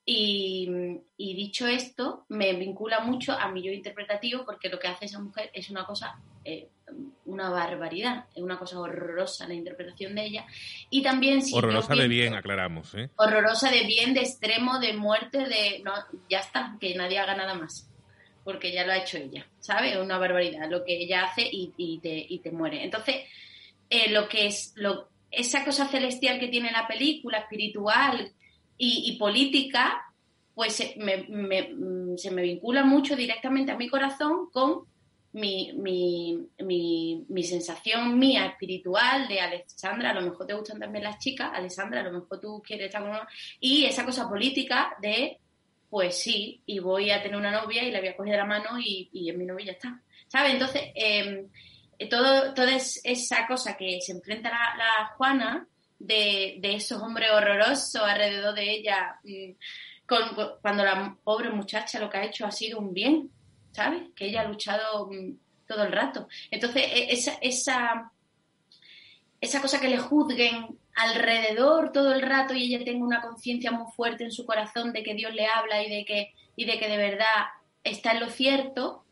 Y, y dicho esto, me vincula mucho a mi yo interpretativo porque lo que hace esa mujer es una cosa, eh, una barbaridad, es una cosa horrorosa la interpretación de ella. Y también si Horrorosa de bien, aclaramos, ¿eh? horrorosa de bien, de extremo, de muerte, de... No, ya está, que nadie haga nada más. Porque ya lo ha hecho ella, ¿sabes? Es una barbaridad lo que ella hace y, y te, y te muere. Entonces, eh, lo que es... Lo, esa cosa celestial que tiene la película, espiritual y, y política, pues se me, me- mm, se me vincula mucho directamente a mi corazón con mi, mi, mi, mi sensación mía espiritual de Alexandra, a lo mejor te gustan también las chicas, Alexandra, a lo mejor tú quieres estar con. Y esa cosa política de, pues sí, y voy a tener una novia y la voy a coger de la mano y, y es mi novia ya está. ¿Sabes? Entonces, eh, todo, toda es- esa cosa que se enfrenta la, la Juana de, de esos hombres horrorosos alrededor de ella, mm, con- cuando la pobre muchacha lo que ha hecho ha sido un bien, ¿sabes? Que ella ha luchado mm, todo el rato. Entonces, e- esa, esa, esa cosa que le juzguen alrededor todo el rato y ella tenga una conciencia muy fuerte en su corazón de que Dios le habla y de que, y de que de verdad está en lo cierto,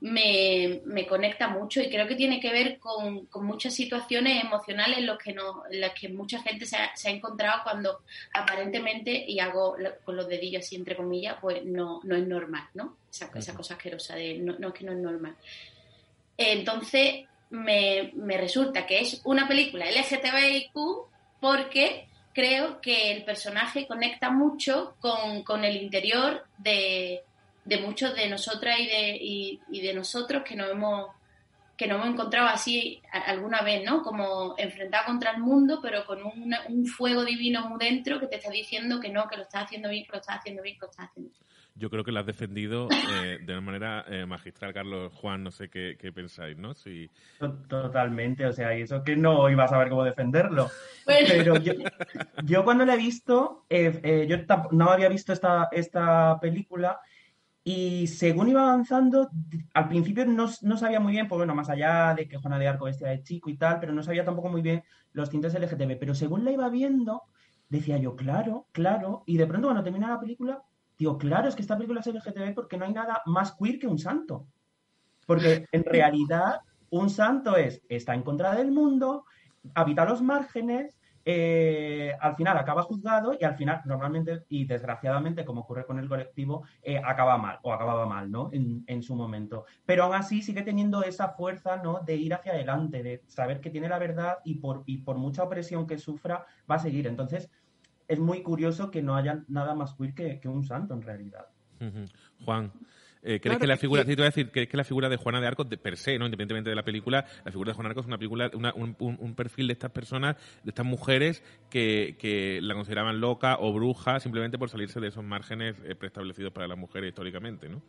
me, me, conecta mucho y creo que tiene que ver con, con muchas situaciones emocionales en, los que no, en las que mucha gente se ha, se ha, encontrado cuando aparentemente, y hago con los dedillos así entre comillas, pues no, no es normal, ¿no? Esa, esa cosa asquerosa de no, no, es que no es normal. Entonces, me, me resulta que es una película LGTBIQ porque creo que el personaje conecta mucho con, con el interior de, de muchos de nosotras y de, y, de nosotros que nos hemos que nos hemos encontrado así alguna vez, ¿no? Como enfrentado contra el mundo, pero con un fuego divino muy dentro que te está diciendo que no, que lo estás haciendo bien, que lo estás haciendo bien, que lo estás haciendo bien. Yo creo que lo has defendido eh, de una manera eh, magistral, Carlos. Juan, no sé qué, pensáis, ¿no? Si... Totalmente, o sea, y eso que no iba a saber cómo defenderlo. Pero yo, yo, cuando la he visto, eh, yo no había visto esta, esta película y según iba avanzando, al principio no, no, sabía muy bien, pues bueno, más allá de que Juana de Arco vestía de chico y tal, pero no sabía tampoco muy bien los tintes LGTB. Pero según la iba viendo, decía yo, claro, claro. Y de pronto cuando termina la película, digo, claro, es que esta película es LGTB porque no hay nada más queer que un santo. Porque en realidad un santo es, está en contra del mundo, habita los márgenes, eh, al final acaba juzgado y al final, normalmente y desgraciadamente, como ocurre con el colectivo, eh, acaba mal o acababa mal, ¿no? En, su momento. Pero aún así sigue teniendo esa fuerza, ¿no? De ir hacia adelante, de saber que tiene la verdad y por, mucha opresión que sufra, va a seguir. Entonces, es muy curioso que no haya nada más queer que, un santo en realidad. Juan. Eh, ¿Crees que la figura, te voy a decir, que la figura de Juana de Arco, de per se, ¿no? independientemente de la película, la figura de Juana de Arco es una película, un, perfil de estas personas, de estas mujeres que, la consideraban loca o bruja simplemente por salirse de esos márgenes eh, preestablecidos para las mujeres históricamente, ¿no?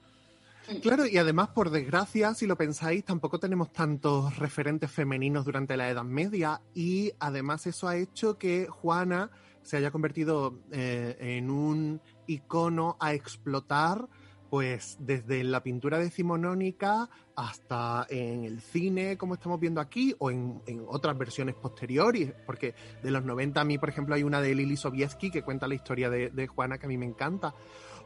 Claro, y además, por desgracia, si lo pensáis, tampoco tenemos tantos referentes femeninos durante la Edad Media y además eso ha hecho que Juana se haya convertido eh, en un icono a explotar pues desde la pintura decimonónica hasta en el cine, como estamos viendo aquí, o en, otras versiones posteriores, porque de los 90 a mí, por ejemplo, hay una de Lili Sobieski que cuenta la historia de, Juana que a mí me encanta,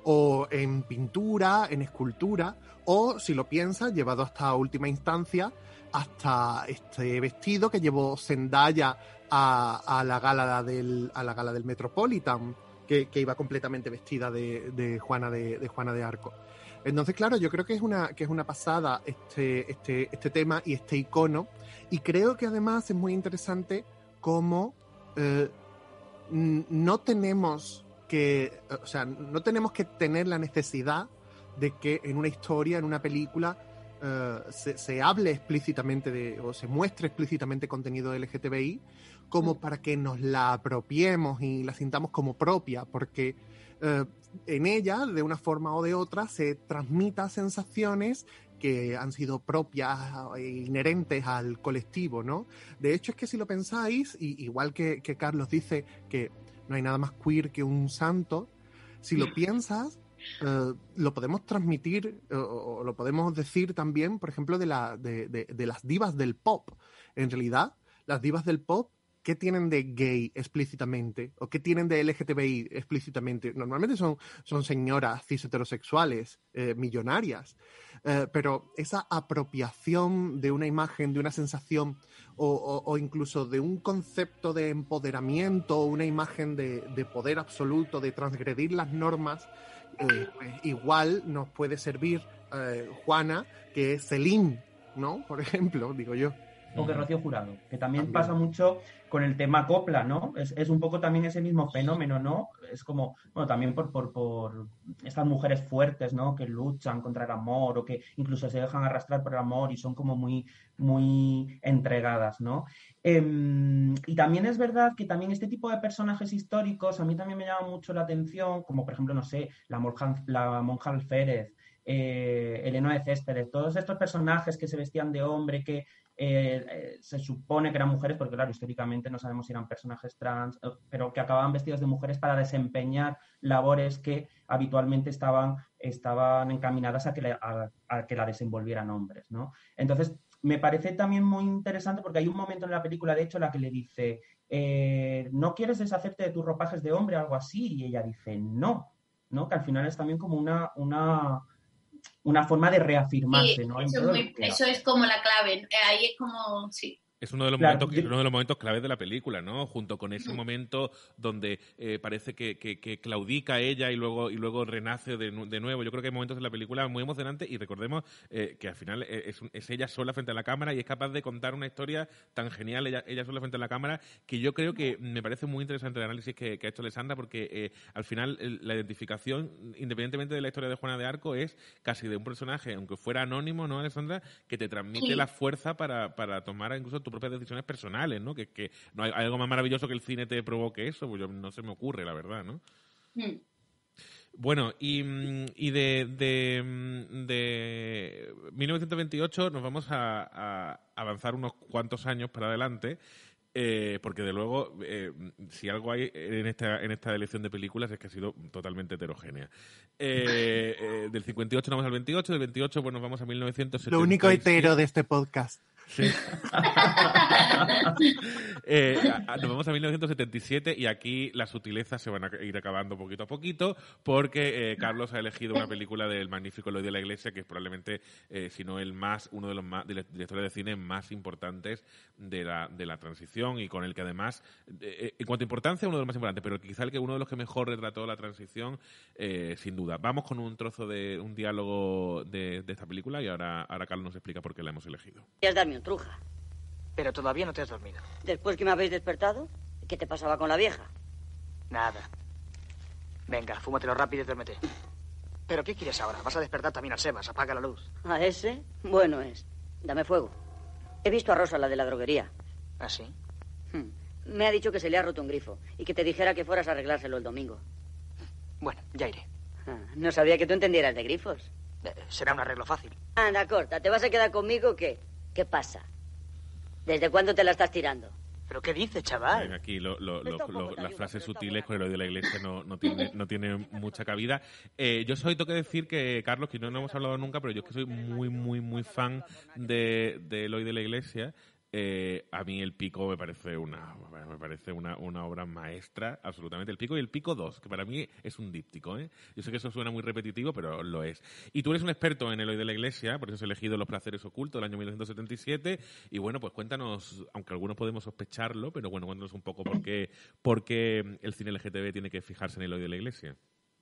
o en pintura, en escultura, o si lo piensas, llevado hasta última instancia, hasta este vestido que llevó Zendaya a, la gala del, a la gala del Metropolitan que, iba completamente vestida de, Juana de, Juana de Arco. Entonces, claro, yo creo que es una, que es una pasada este, este, este tema y este icono. Y creo que además es muy interesante cómo eh, no tenemos que, o sea, no tenemos que tener la necesidad de que en una historia, en una película, eh, se, se, hable explícitamente de, o se muestre explícitamente contenido LGTBI, como para que nos la apropiemos y la sintamos como propia, porque eh, en ella, de una forma o de otra, se transmita sensaciones que han sido propias e inherentes al colectivo, ¿no? De hecho, es que si lo pensáis, y, igual que, Carlos dice que no hay nada más queer que un santo, si lo piensas, eh, lo podemos transmitir o, lo podemos decir también, por ejemplo, de, la, de las divas del pop. En realidad, las divas del pop ¿qué tienen de gay explícitamente? ¿O qué tienen de LGTBI explícitamente? Normalmente son, son señoras cis heterosexuales, eh, millonarias, eh, pero esa apropiación de una imagen, de una sensación o, incluso de un concepto de empoderamiento, una imagen de, poder absoluto, de transgredir las normas, eh, pues igual nos puede servir Juana, que es Celine, ¿no? Por ejemplo, digo yo o que Rocío Jurado, que también, pasa mucho con el tema copla, ¿no? Es, es, un poco también ese mismo fenómeno, ¿no? Es como, bueno, también por, por, por, estas mujeres fuertes, ¿no? Que luchan contra el amor o que incluso se dejan arrastrar por el amor y son como muy, muy entregadas, ¿no? Em, y también es verdad que también este tipo de personajes históricos a mí también me llama mucho la atención, como por ejemplo, no sé, la, monja, la monja alférez, eh, Elena de Céspedes, todos estos personajes que se vestían de hombre, que eh, eh, se supone que eran mujeres, porque claro, históricamente no sabemos si eran personajes trans, eh, pero que acababan vestidos de mujeres para desempeñar labores que habitualmente estaban, estaban encaminadas a que, a, que la desenvolvieran hombres, ¿no? Entonces, me parece también muy interesante porque hay un momento en la película, de hecho, en la que le dice, ¿no quieres deshacerte de tus ropajes de hombre o algo así? Y ella dice, no, ¿no? Que al final es también como una, una una forma de reafirmarse, Sí, ¿no? Eso, es muy- eso es como la clave. Eh, Ahí es como, sí. Es uno de los Claro, momentos, yo- uno de los momentos claves de la película, ¿no? Junto con ese momento donde eh, parece que, que- que claudica ella y luego y luego renace de, nu- de nuevo. Yo creo que hay momentos en la película muy emocionantes y recordemos eh, que al final eh, es, un- es ella sola frente a la cámara y es capaz de contar una historia tan genial ella, ella sola frente a la cámara que yo creo que me parece muy interesante el análisis que, que ha hecho Alessandra porque eh, al final la identificación, independientemente de la historia de Juana de Arco, es casi de un personaje, aunque fuera anónimo, ¿no, Alessandra? Que te transmite Sí. la fuerza para, para tomar incluso tus propias decisiones personales, ¿no? Que, que no hay, hay algo más maravilloso que el cine te provoque eso, pues yo, no se me ocurre, la verdad, ¿no? Mm. Bueno, y, mm, y de, de, mm, de 1928 nos vamos a, a avanzar unos cuantos años para adelante, eh, porque de luego, eh, si algo hay en esta, en esta elección de películas es que ha sido totalmente heterogénea. Eh, eh, del 58 nos vamos al 28, del 28 pues nos vamos a 1976. Lo único hetero de este podcast. Sí. Eh, nos vamos a 1977 y aquí las sutilezas se van a ir acabando poquito a poquito porque eh, Carlos ha elegido una película del magnífico Eloy de la Iglesia que es probablemente, eh, si no el más, uno de los más, directores de cine más importantes de la, de la transición y con el que además, eh, en cuanto a importancia, uno de los más importantes, pero quizá el que uno de los que mejor retrató la transición, sin duda. Vamos con un trozo de un diálogo de, esta película y ahora, ahora Carlos nos explica por qué la hemos elegido. Truja. Pero todavía no te has dormido. Después que me habéis despertado, ¿qué te pasaba con la vieja? Nada. Venga, fúmatelo rápido y duérmete. ¿Pero qué quieres ahora? Vas a despertar también al Sebas. Apaga la luz. ¿A ese? Bueno es. Dame fuego. He visto a Rosa, la de la droguería. ¿Ah, sí? Hmm. Me ha dicho que se le ha roto un grifo y que te dijera que fueras a arreglárselo el domingo. Bueno, ya iré. Ah, no sabía que tú entendieras de grifos. Eh, será un arreglo fácil. Anda, corta. ¿Te vas a quedar conmigo o qué? ¿Qué pasa? ¿Desde cuándo te la estás tirando? ¿Pero qué dices, chaval? Aquí lo- lo- lo- lo- las frases sutiles con el oído de la iglesia no, no, tiene, no tiene mucha cabida. Eh, yo soy, tengo que decir que, Carlos, que no, no hemos hablado nunca, pero yo es que soy muy, muy, muy fan de, de Eloy de la iglesia. Eh, a mí el pico me parece una me parece una, una obra maestra absolutamente el pico y el pico 2 que para mí es un díptico ¿eh? yo sé que eso suena muy repetitivo pero lo es y tú eres un experto en el hoy de la iglesia por eso has elegido los placeres ocultos del año 1977 y bueno pues cuéntanos aunque algunos podemos sospecharlo pero bueno cuéntanos un poco por qué, por qué el cine LGTB tiene que fijarse en el hoy de la iglesia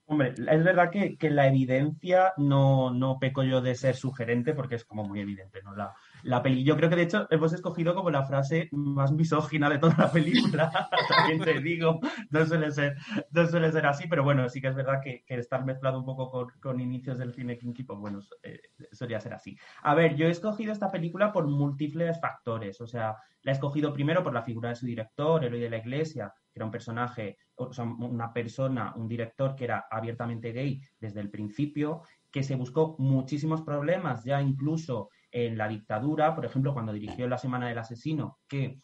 Hombre, es verdad que, que la evidencia no, no peco yo de ser sugerente porque es como muy evidente, ¿no? La, la peli. Yo creo que de hecho hemos escogido como la frase más misógina de toda la película. También te digo, no suele ser, así, pero bueno, sí que es verdad que, estar mezclado un poco con, inicios del cine kinky, pues bueno, eh, solía ser así. A ver, yo he escogido esta película por múltiples factores. O sea, la he escogido primero por la figura de su director, Eloy de la Iglesia, que era un personaje, o sea, una persona, un director que era abiertamente gay desde el principio, que se buscó muchísimos problemas ya incluso en la dictadura, por ejemplo, cuando dirigió La Semana del Asesino, que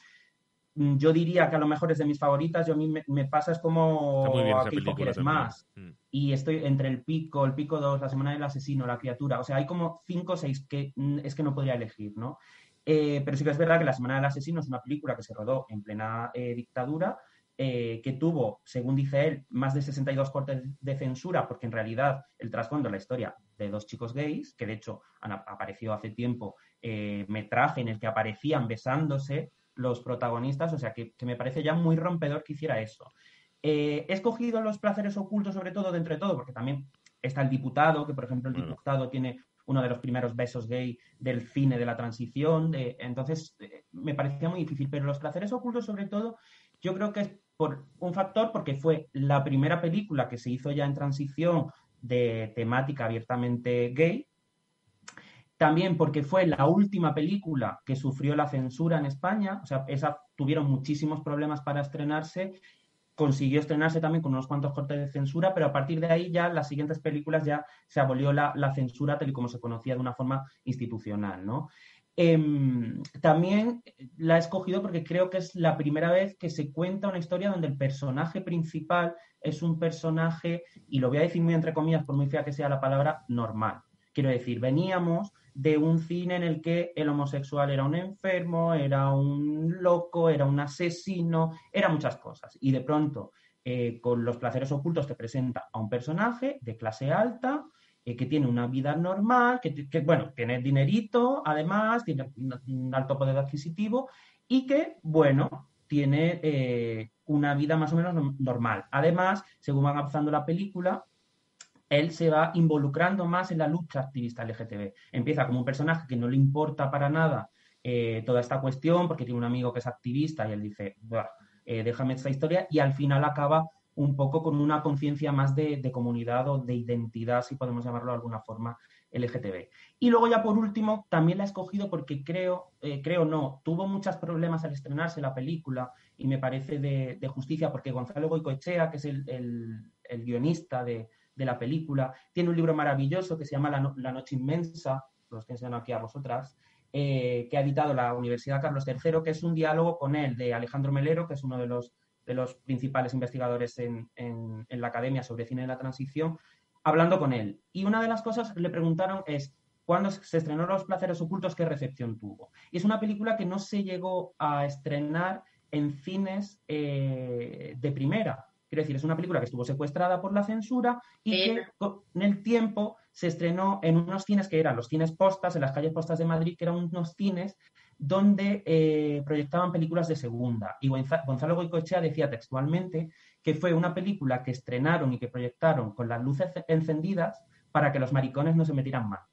mm, yo diría que a lo mejor es de mis favoritas, yo a mí me, me pasa es como Está muy bien a esa qué hijo película quieres también. más. Mm. Y estoy entre el pico, el pico 2, La Semana del Asesino, La Criatura, o sea, hay como cinco o seis que mm, es que no podría elegir, ¿no? Eh, pero sí que es verdad que La Semana del Asesino es una película que se rodó en plena eh, dictadura, eh, que tuvo, según dice él, más de 62 cortes de censura, porque en realidad el trasfondo es la historia de dos chicos gays, que de hecho han ap- apareció hace tiempo eh, metraje en el que aparecían besándose los protagonistas, o sea que, que me parece ya muy rompedor que hiciera eso. Eh, he escogido los placeres ocultos, sobre todo, de entre todo, porque también está el diputado, que por ejemplo el diputado tiene uno de los primeros besos gay del cine de la transición, de- entonces eh, me parecía muy difícil, pero los placeres ocultos, sobre todo, yo creo que es por un factor porque fue la primera película que se hizo ya en transición de temática abiertamente gay, también porque fue la última película que sufrió la censura en España, o sea, esa tuvieron muchísimos problemas para estrenarse, consiguió estrenarse también con unos cuantos cortes de censura, pero a partir de ahí ya las siguientes películas ya se abolió la, la censura tal y como se conocía de una forma institucional, ¿no? Em, también la he escogido porque creo que es la primera vez que se cuenta una historia donde el personaje principal es un personaje, y lo voy a decir muy entre comillas, por muy fea que sea la palabra, normal. Quiero decir, veníamos de un cine en el que el homosexual era un enfermo, era un loco, era un asesino, era muchas cosas. Y de pronto, eh, con los placeres ocultos te presenta a un personaje de clase alta, eh, que tiene una vida normal, que, bueno, tiene dinerito, además, tiene un, alto poder adquisitivo y que, bueno, tiene eh, una vida más o menos no- normal. Además, según va avanzando la película, él se va involucrando más en la lucha activista LGTB. Empieza como un personaje que no le importa para nada eh, toda esta cuestión, porque tiene un amigo que es activista y él dice, "Buah, eh, déjame esta historia, y al final acaba un poco con una conciencia más de, comunidad o de identidad, si podemos llamarlo de alguna forma, LGTB. Y luego ya por último, también la he escogido porque creo, eh, creo no, tuvo muchos problemas al estrenarse la película y me parece de, justicia porque Gonzalo Goicoechea, que es el, el- el guionista de, de la película, tiene un libro maravilloso que se llama La, La Noche Inmensa, los que enseñan aquí a vosotras, eh, que ha editado la Universidad Carlos III, que es un diálogo con él, de Alejandro Melero, que es uno de los, de los principales investigadores en, en- en la academia sobre cine de la transición, hablando con él. Y una de las cosas que le preguntaron es, ¿cuándo se estrenó Los Placeres Ocultos, qué recepción tuvo? Y es una película que no se llegó a estrenar en cines eh, de primera. Quiero decir, es una película que estuvo secuestrada por la censura y que con el tiempo se estrenó en unos cines que eran los cines postas, en las calles postas de Madrid, que eran unos cines donde eh, proyectaban películas de segunda. Y Gonza- Gonzalo Goicoechea decía textualmente que fue una película que estrenaron y que proyectaron con las luces encendidas para que los maricones no se metieran más.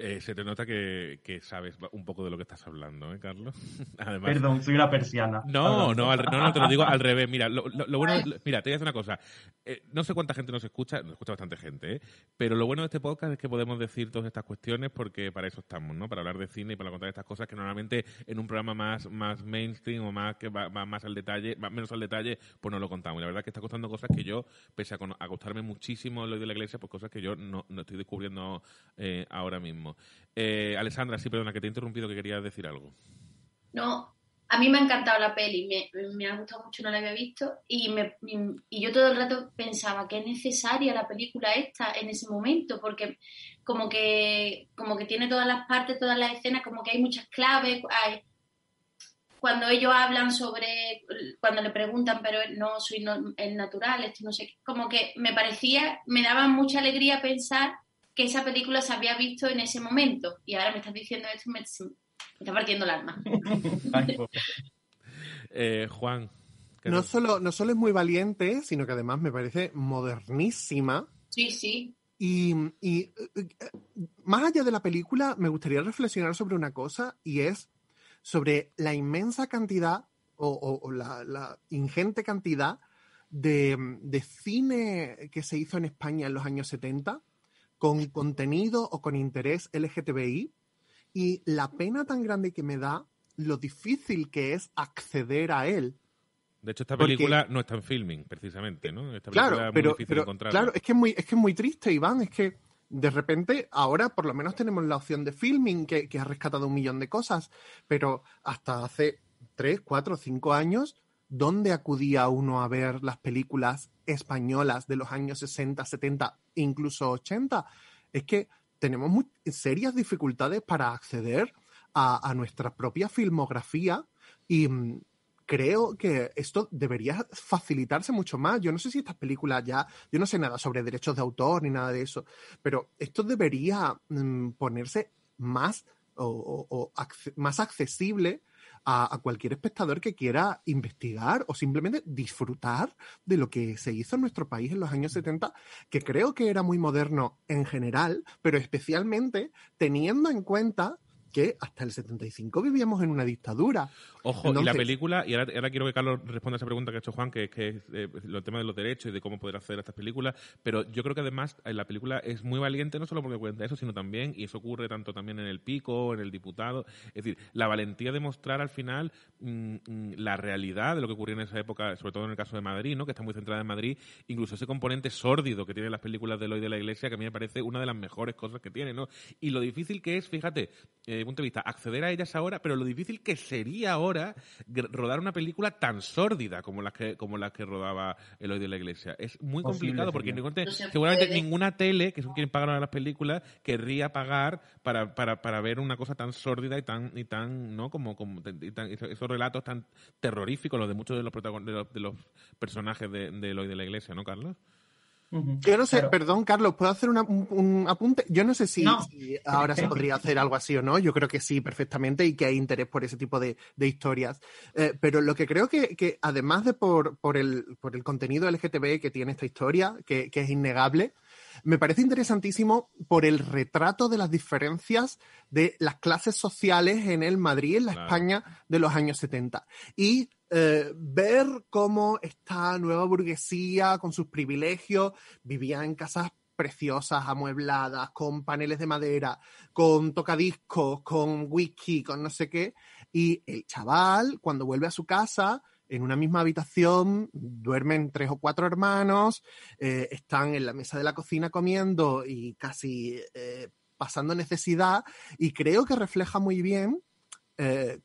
Eh, se te nota que, que sabes un poco de lo que estás hablando, ¿eh, Carlos? Además, Perdón, soy una persiana. No, no, al- no, no, te lo digo al revés. Mira, lo, lo- lo bueno, lo- mira, te voy a decir una cosa. Eh, no sé cuánta gente nos escucha, nos escucha bastante gente, ¿eh? pero lo bueno de este podcast es que podemos decir todas estas cuestiones porque para eso estamos, ¿no? Para hablar de cine y para contar estas cosas que normalmente en un programa más, más mainstream o más que va, va más al detalle, va menos al detalle, pues no lo contamos. Y la verdad es que está costando cosas que yo, pese a, a costarme muchísimo lo de la iglesia, pues cosas que yo no, no estoy descubriendo eh, ahora mismo. Eh, Alessandra, sí, perdona, que te he interrumpido, que querías decir algo. No, a mí me ha encantado la peli, me, ha gustado mucho, no la había visto, y, yo todo el rato pensaba que es necesaria la película esta en ese momento, porque como que, como que tiene todas las partes, todas las escenas, como que hay muchas claves, hay- cuando ellos hablan sobre, cuando le preguntan, pero no soy es natural, esto no sé, como que me parecía, me daba mucha alegría pensar que esa película se había visto en ese momento, y ahora me estás diciendo esto, me, me está partiendo el alma. Eh, Juan. ¿qué No solo, no solo es muy valiente, sino que además me parece modernísima. Sí, sí. Y, y, eh, eh, más allá de la película, me gustaría reflexionar sobre una cosa y es sobre la inmensa cantidad o, o- o la, la ingente cantidad de, de cine que se hizo en España en los años 70 con contenido o con interés LGTBI y la pena tan grande que me da lo difícil que es acceder a él. De hecho, esta Porque- película no está en filming, precisamente, ¿no? Esta película Claro, es muy pero, difícil pero encontrarla. claro, es que es muy, es que es muy triste, Iván, es que de repente ahora por lo menos tenemos la opción de filming que, que ha rescatado un millón de cosas, pero hasta hace tres, cuatro, cinco años, ¿dónde acudía uno a ver las películas españolas de los años 60, 70, incluso 80? Es que tenemos muy serias dificultades para acceder a, nuestra propia filmografía y mm, creo que esto debería facilitarse mucho más. Yo no sé si estas películas ya, yo no sé nada sobre derechos de autor ni nada de eso, pero esto debería mm, ponerse más o, más accesible a, a cualquier espectador que quiera investigar o simplemente disfrutar de lo que se hizo en nuestro país en los años 70, que creo que era muy moderno en general, pero especialmente teniendo en cuenta que hasta el 75 vivíamos en una dictadura. Ojo, y la Entonces- película, y ahora, ahora quiero que Carlos responda a esa pregunta que ha hecho Juan, que es que es eh, el tema de los derechos y de cómo poder acceder a estas películas, pero yo creo que además eh, la película es muy valiente, no solo porque cuenta eso, sino también, y eso ocurre tanto también en El Pico, en El Diputado, es decir, la valentía de mostrar al final mm, mm, la realidad de lo que ocurrió en esa época, sobre todo en el caso de Madrid, ¿no? que está muy centrada en Madrid, incluso ese componente sórdido que tienen las películas de Eloy de la Iglesia, que a mí me parece una de las mejores cosas que tiene, ¿no? Y lo difícil que es, fíjate, mi punto de vista, acceder a ellas ahora, pero lo difícil que sería ahora rodar una película tan sórdida como las que como las que rodaba Eloy de la Iglesia. Es muy Posible complicado porque No se seguramente puede. ninguna tele, que son quienes pagan a las películas, querría pagar para, para, para ver una cosa tan sórdida y tan y tan no como, como y tan- esos esos relatos tan terroríficos los de muchos de los protagon- de los, de los personajes de, de Eloy de la Iglesia, ¿no, Carlos? Yo no sé, perdón, Carlos, ¿puedo hacer un, apunte? Yo no sé si, ahora se podría hacer algo así o no. Yo creo que sí, perfectamente, y que hay interés por ese tipo de, historias. Eh, pero lo que creo que, además de por, el, por el contenido LGTB que tiene esta historia, que, es innegable, me parece interesantísimo por el retrato de las diferencias de las clases sociales en el Madrid, en la España de los años 70. Y eh, ver cómo esta nueva burguesía con sus privilegios vivía en casas preciosas, amuebladas, con paneles de madera, con tocadiscos, con whisky, con no sé qué. Y el chaval, cuando vuelve a su casa, en una misma habitación, duermen tres o cuatro hermanos, eh, están en la mesa de la cocina comiendo y casi eh, pasando necesidad. Y creo que refleja muy bien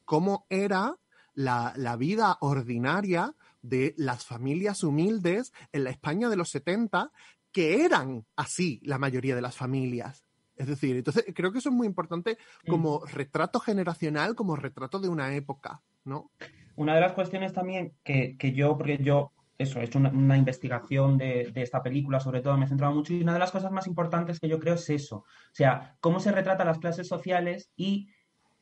cómo era la, vida ordinaria de las familias humildes en la España de los 70, que eran así la mayoría de las familias. Es decir, entonces creo que eso es muy importante como retrato generacional, como retrato de una época, ¿no? Una de las cuestiones también que, yo, porque yo, eso, he hecho una, investigación de, de, esta película, sobre todo me he centrado mucho, y una de las cosas más importantes que yo creo es eso. O sea, cómo se retrata las clases sociales y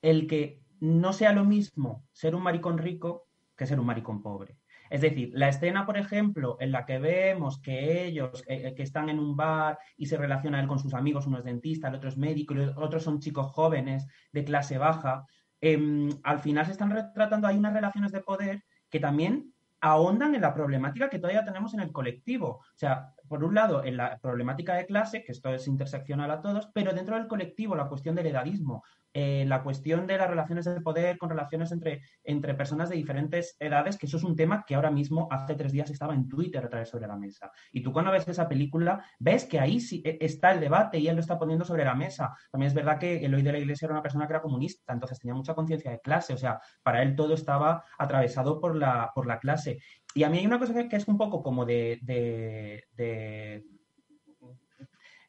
el que no sea lo mismo ser un maricón rico que ser un maricón pobre. Es decir, la escena, por ejemplo, en la que vemos que ellos eh, eh, que están en un bar y se relaciona él con sus amigos, uno es dentista, el otro es médico, y otros son chicos jóvenes de clase baja, em, al final se están retratando, hay unas relaciones de poder que también ahondan en la problemática que todavía tenemos en el colectivo. O sea, por un lado, en la problemática de clase, que esto es interseccional a todos, pero dentro del colectivo, la cuestión del edadismo, eh, la cuestión de las relaciones de poder con relaciones entre, entre personas de diferentes edades, que eso es un tema que ahora mismo, hace tres días, estaba en Twitter otra vez sobre la mesa. Y tú cuando ves esa película, ves que ahí sí e, está el debate y él lo está poniendo sobre la mesa. También es verdad que Eloy de la Iglesia era una persona que era comunista, entonces tenía mucha conciencia de clase, o sea, para él todo estaba atravesado por la, por la clase. Y a mí hay una cosa que, es un poco como de, de,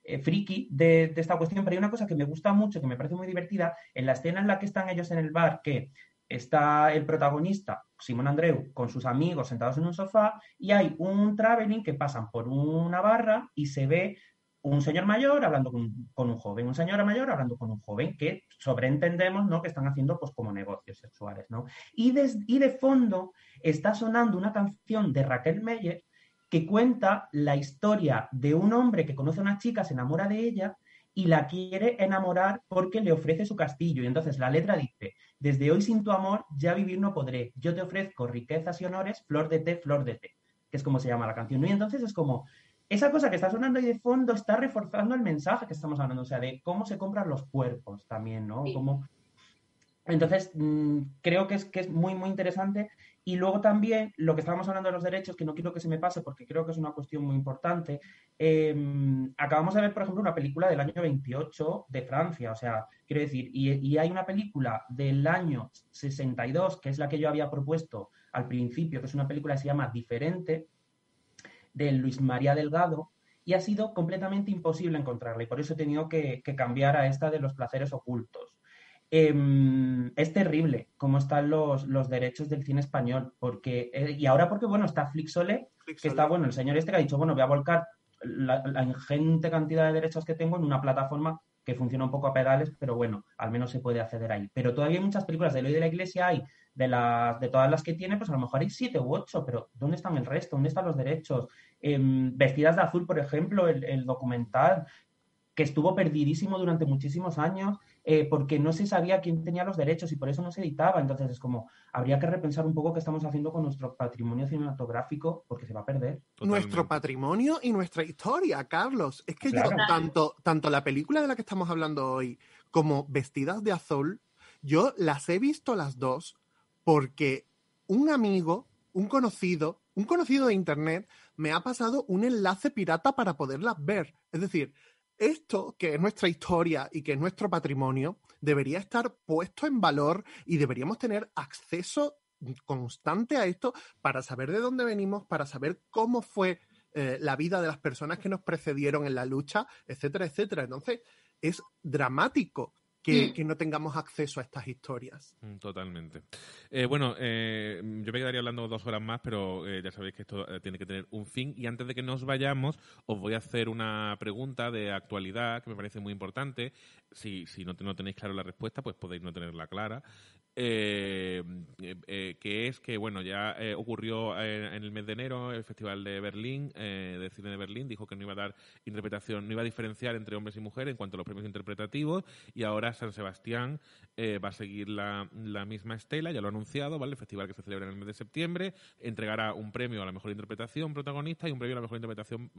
eh, friki de, esta cuestión, pero hay una cosa que me gusta mucho, que me parece muy divertida, en la escena en la que están ellos en el bar, que está el protagonista, Simón Andreu, con sus amigos sentados en un sofá, y hay un traveling que pasan por una barra y se ve un señor mayor hablando con, un joven, un señor mayor hablando con un joven, que sobreentendemos, ¿no? Que están haciendo, pues, como negocios sexuales, ¿no? Y, y de fondo está sonando una canción de Raquel Meyer que cuenta la historia de un hombre que conoce a una chica, se enamora de ella y la quiere enamorar porque le ofrece su castillo. Y entonces la letra dice, desde hoy sin tu amor ya vivir no podré, yo te ofrezco riquezas y honores, flor de té, flor de té, que es como se llama la canción. Y entonces es como, esa cosa que está sonando ahí de fondo está reforzando el mensaje que estamos hablando, o sea, de cómo se compran los cuerpos también, ¿no? Entonces, mm, creo que es, que es muy, muy interesante. Y luego también lo que estábamos hablando de los derechos, que no quiero que se me pase porque creo que es una cuestión muy importante. Em, acabamos de ver, por ejemplo, una película del año 28 de Francia, o sea, quiero decir, y, y, hay una película del año 62, que es la que yo había propuesto al principio, que es una película que se llama Diferente, de Luis María Delgado, y ha sido completamente imposible encontrarla, y por eso he tenido que, cambiar a esta de los placeres ocultos. Em, es terrible cómo están los, los, derechos del cine español, porque, eh, y ahora porque, bueno, está Flixole, que está, bueno, el señor este que ha dicho, bueno, voy a volcar la, la, ingente cantidad de derechos que tengo en una plataforma que funciona un poco a pedales, pero bueno, al menos se puede acceder ahí. Pero todavía hay muchas películas de Eloy de la Iglesia, hay de, las, de todas las que tiene, pues a lo mejor hay siete u ocho, pero ¿dónde están el resto? ¿Dónde están los derechos? Em, Vestidas de azul, por ejemplo, el, documental, que estuvo perdidísimo durante muchísimos años eh, porque no se sabía quién tenía los derechos y por eso no se editaba. Entonces es como, habría que repensar un poco qué estamos haciendo con nuestro patrimonio cinematográfico porque se va a perder. Nuestro patrimonio y nuestra historia, Carlos. Es que yo, tanto, tanto la película de la que estamos hablando hoy como Vestidas de azul, yo las he visto las dos porque un amigo, un conocido, un conocido de internet me ha pasado un enlace pirata para poderlas ver. Es decir, esto que es nuestra historia y que es nuestro patrimonio debería estar puesto en valor y deberíamos tener acceso constante a esto para saber de dónde venimos, para saber cómo fue eh, la vida de las personas que nos precedieron en la lucha, etcétera, etcétera. Entonces, es dramático que, Mm. que no tengamos acceso a estas historias. Mm, Totalmente. Eh, bueno, eh, yo me quedaría hablando dos horas más, pero eh, ya sabéis que esto eh, tiene que tener un fin. Y antes de que nos vayamos, os voy a hacer una pregunta de actualidad que me parece muy importante. Si, si no, no tenéis claro la respuesta, pues podéis no tenerla clara. Eh, eh, que es que, bueno, ya eh, ocurrió eh, en el mes de enero el Festival de Berlín, de Cine de Berlín, dijo que no iba a dar interpretación, no iba a diferenciar entre hombres y mujeres en cuanto a los premios interpretativos, y ahora San Sebastián va a seguir la, la misma estela, ya lo ha anunciado, ¿vale? El festival que se celebra en el mes de septiembre entregará un premio a la mejor interpretación protagonista y un premio a la mejor interpretación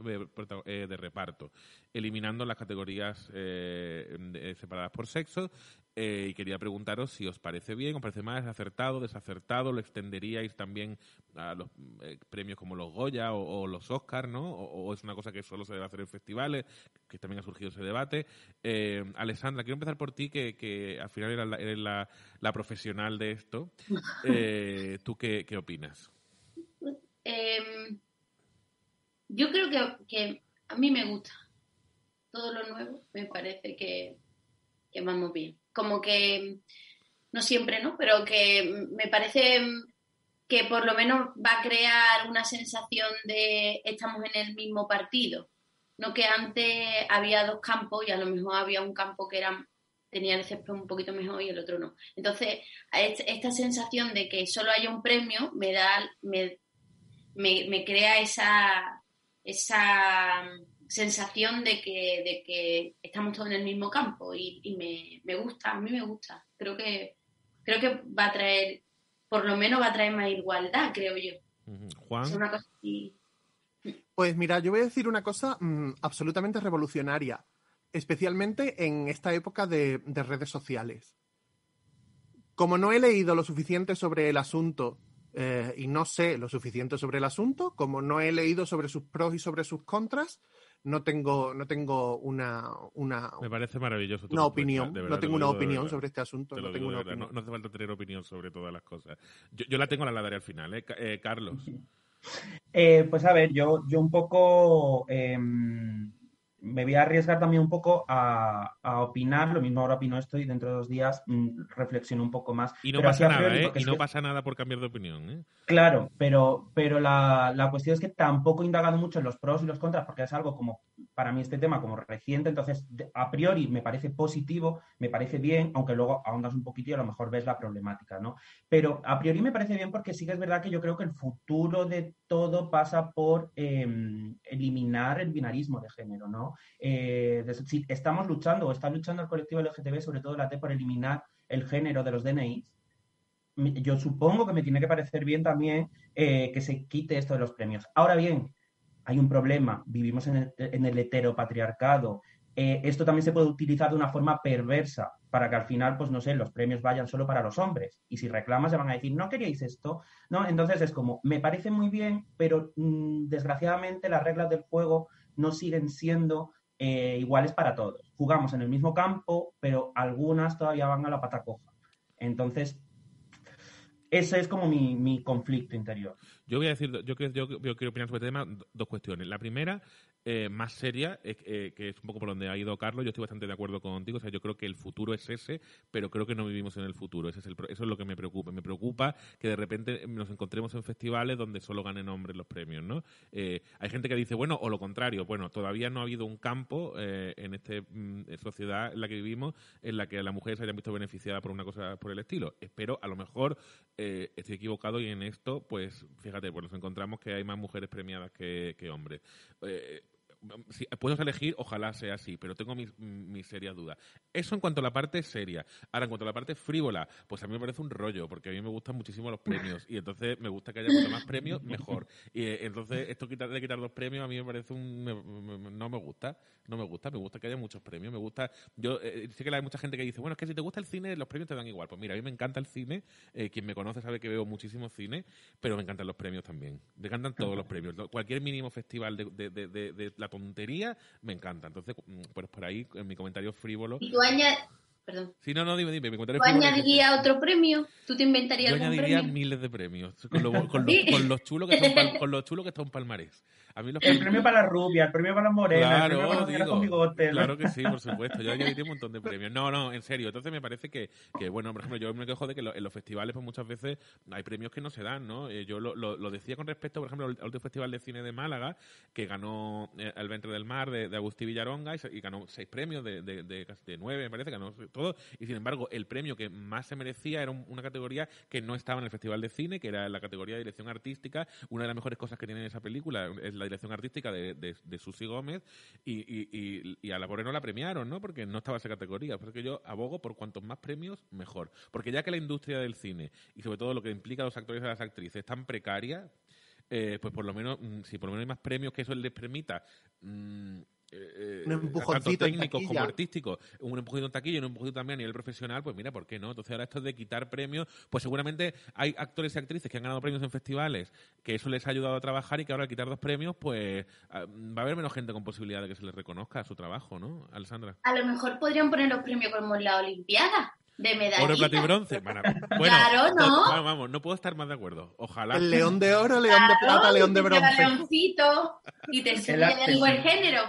eh, de reparto, eliminando las categorías de- separadas por sexo. Eh, y quería preguntaros si os parece bien, os parece más acertado, desacertado, lo extenderíais también a los eh, premios como los Goya o, o los Oscar, ¿no? O, o es una cosa que solo se debe hacer en festivales, que también ha surgido ese debate. Eh, Alessandra, quiero empezar por ti, que, que al final eres la, eres la- la profesional de esto. Eh, ¿Tú qué, qué opinas? Em, yo creo que, que a mí me gusta todo lo nuevo, me parece que, que vamos bien. Como que, no siempre, ¿no? Pero que me parece que por lo menos va a crear una sensación de estamos en el mismo partido. No que antes había dos campos y a lo mejor había un campo que era tenía el césped un poquito mejor y el otro no. Entonces, esta sensación de que solo haya un premio me da, me, me, me crea esa, esa sensación de que, de que estamos todos en el mismo campo y, y me, me gusta, a mí me gusta. Creo que, creo que va a traer, por lo menos va a traer más igualdad, creo yo. Juan. Es una cosa así. Pues mira, yo voy a decir una cosa mm, absolutamente revolucionaria, especialmente en esta época de, de redes sociales. Como no he leído lo suficiente sobre el asunto eh, y no sé lo suficiente sobre el asunto, como no he leído sobre sus pros y sobre sus contras, no tengo, no tengo una, una, Me parece maravilloso. una opinión. verdad, No te tengo una opinión sobre este asunto. Te No tengo una opinión. No, no hace falta tener opinión sobre todas las cosas. Yo, yo la tengo, la la daré al final. ¿eh? Eh, Carlos. Eh, pues a ver, yo, yo un poco em, me voy a arriesgar también un poco a, a opinar, lo mismo ahora opino esto y dentro de dos días mm, reflexiono un poco más. Y no Pero pasa nada, ¿eh? Y no que- pasa nada por cambiar de opinión, ¿eh? Claro, pero, pero la, la cuestión es que tampoco he indagado mucho en los pros y los contras, porque es algo como, para mí este tema como reciente, entonces a priori me parece positivo, me parece bien, aunque luego ahondas un poquito y a lo mejor ves la problemática, ¿no? Pero a priori me parece bien porque sí que es verdad que yo creo que el futuro de todo pasa por eh, eliminar el binarismo de género, ¿no? Eh, si estamos luchando o está luchando el colectivo LGTB, sobre todo la T, por eliminar el género de los DNIs, yo supongo que me tiene que parecer bien también eh, que se quite esto de los premios. Ahora bien, hay un problema, vivimos en el, en el heteropatriarcado. Eh, esto también se puede utilizar de una forma perversa para que al final, pues no sé, los premios vayan solo para los hombres. Y si reclamas, se van a decir, no queríais esto, ¿no? Entonces es como, me parece muy bien, pero mm, desgraciadamente las reglas del juego no siguen siendo eh, iguales para todos. Jugamos en el mismo campo, pero algunas todavía van a la pata coja. Entonces, ese es como mi, mi conflicto interior. Yo voy a decir, yo, quiero- opinar sobre este tema do- dos cuestiones. La primera, eh, más seria, eh, eh, que es un poco por donde ha ido Carlos, yo estoy bastante de acuerdo contigo, o sea, yo creo que el futuro es ese, pero creo que no vivimos en el futuro, ese es el, eso es lo que me preocupa. Me preocupa que de repente nos encontremos en festivales donde solo ganen hombres los premios, ¿no? Hay gente que dice, bueno, o lo contrario, bueno, todavía no ha habido un campo eh, en esta sociedad en la que vivimos en la que las mujeres se hayan visto beneficiadas por una cosa por el estilo. Espero, a lo mejor estoy equivocado y en esto, pues fíjate, pues nos encontramos que hay más mujeres premiadas que, hombres. Si puedes elegir, ojalá sea así, pero tengo mis, mis serias dudas. Eso en cuanto a la parte seria. Ahora, en cuanto a la parte frívola, pues a mí me parece un rollo, porque a mí me gustan muchísimo los premios, y entonces me gusta que haya cuanto más premios, mejor. Y eh, entonces, esto de quitar los premios a mí me parece un... me- me- no me gusta, no me gusta, me gusta que haya muchos premios, me gusta... Yo eh, sé que hay mucha gente que dice, bueno, es que si te gusta el cine, los premios te dan igual. Pues mira, a mí me encanta el cine, eh, quien me conoce sabe que veo muchísimo cine, pero me encantan los premios también. Me encantan todos los premios. Cualquier mínimo festival de, de- de- de- de la tontería me encanta. Entonces, mm, pues por ahí, en mi comentario frívolo... Y tú añades, perdón, Sí, no, no, dime, dime, mi comentario tú frívolo es ese. añadirías otro premio, tú te inventarías Yo algún añadiría premio. miles de premios con lo, con lo- Sí. con lo chulo que un pal- con lo chulo que está un palmarés. A mí los El premio para la rubia, el premio para la morena, el premio para la Claro, con bigote. claro que sí, por supuesto. Yo añadiría un montón de premios. No, no, en serio. Entonces me parece que, que, bueno, por ejemplo, yo me quejo de que lo- en los festivales, pues muchas veces hay premios que no se dan, ¿no? Eh, yo lo, lo- lo decía con respecto, por ejemplo, al último Festival de Cine de Málaga, que ganó eh, El Ventre del Mar de, de Agustí Villaronga y, ganó seis premios de, de, de, casi de nueve, me parece, ganó todo. Y sin embargo, el premio que más se merecía era un- una categoría que no estaba en el Festival de Cine, que era la categoría de dirección artística. Una de las mejores cosas que tiene esa película es la dirección artística de, Susi Gómez y, a la pobre no la premiaron, ¿no? Porque no estaba esa categoría. Por eso que yo abogo por cuantos más premios, mejor. Porque ya que la industria del cine y sobre todo lo que implica a los actores y a las actrices es tan precaria, eh, pues por lo menos, mm, si por lo menos hay más premios que eso les permita mm, eh, Un eh, empujoncito tanto en técnico como artístico, un empujito en taquilla y un empujito también a nivel profesional, pues mira, ¿por qué no? Entonces ahora esto de quitar premios, pues seguramente hay actores y actrices que han ganado premios en festivales, que eso les ha ayudado a trabajar y que ahora al quitar dos premios, pues ah, va a haber menos gente con posibilidad de que se les reconozca su trabajo, ¿no, Alessandra? A lo mejor podrían poner los premios como en la Olimpiada, de medallita. Oro, plata y bronce. Bueno, Claro, ¿no? vamos, vamos, no puedo estar más de acuerdo. Ojalá. El león de oro, león de plata, león de bronce. leoncito y te arte, el buen sí. género.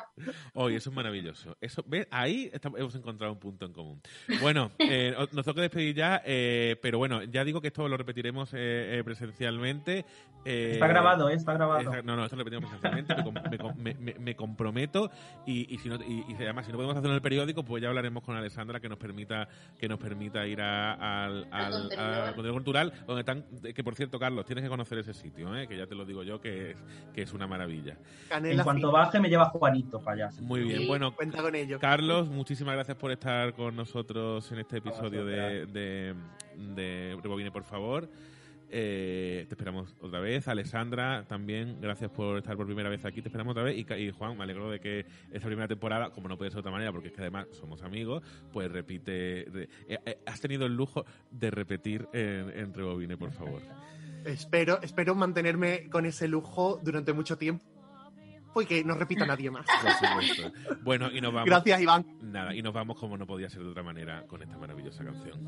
Oye, eso es maravilloso. Eso, ¿ves? Ahí estamos- hemos encontrado un punto en común. Bueno, eh, os- nos toca despedir ya, eh, pero bueno, ya digo que esto lo repetiremos eh, presencialmente. eh, Está grabado, eh, está grabado. no, no, esto lo repetimos presencialmente, me, com- me com- me- me- me comprometo y, y si no, y, y además si no podemos hacerlo en el periódico, pues ya hablaremos con Alessandra que nos permita que nos permita ir a- al, al, contenido. al contenido cultural, donde están, que por cierto, Carlos, tienes que conocer ese sitio, eh, que ya te lo digo yo, que es, que es una maravilla. En cuanto baje me lleva Juanito para allá. Muy bien, Sí, bueno, cuenta con ello. Carlos, muchísimas gracias por estar con nosotros en este episodio de, de, de Rebobine, por favor. Eh, te esperamos otra vez. Alessandra, también, gracias por estar por primera vez aquí. Te esperamos otra vez. Y, Juan, me alegro de que esta primera temporada, como no puede ser de otra manera, porque es que además somos amigos, pues repite. re- eh, eh, has tenido el lujo de repetir en, en por favor. Espero, espero mantenerme con ese lujo durante mucho tiempo y que no repita nadie más. Bueno, y nos vamos. Gracias, Iván. Nada, y nos vamos como no podía ser de otra manera con esta maravillosa canción.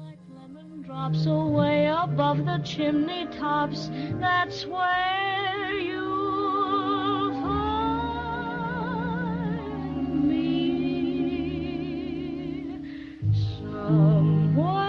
Somewhere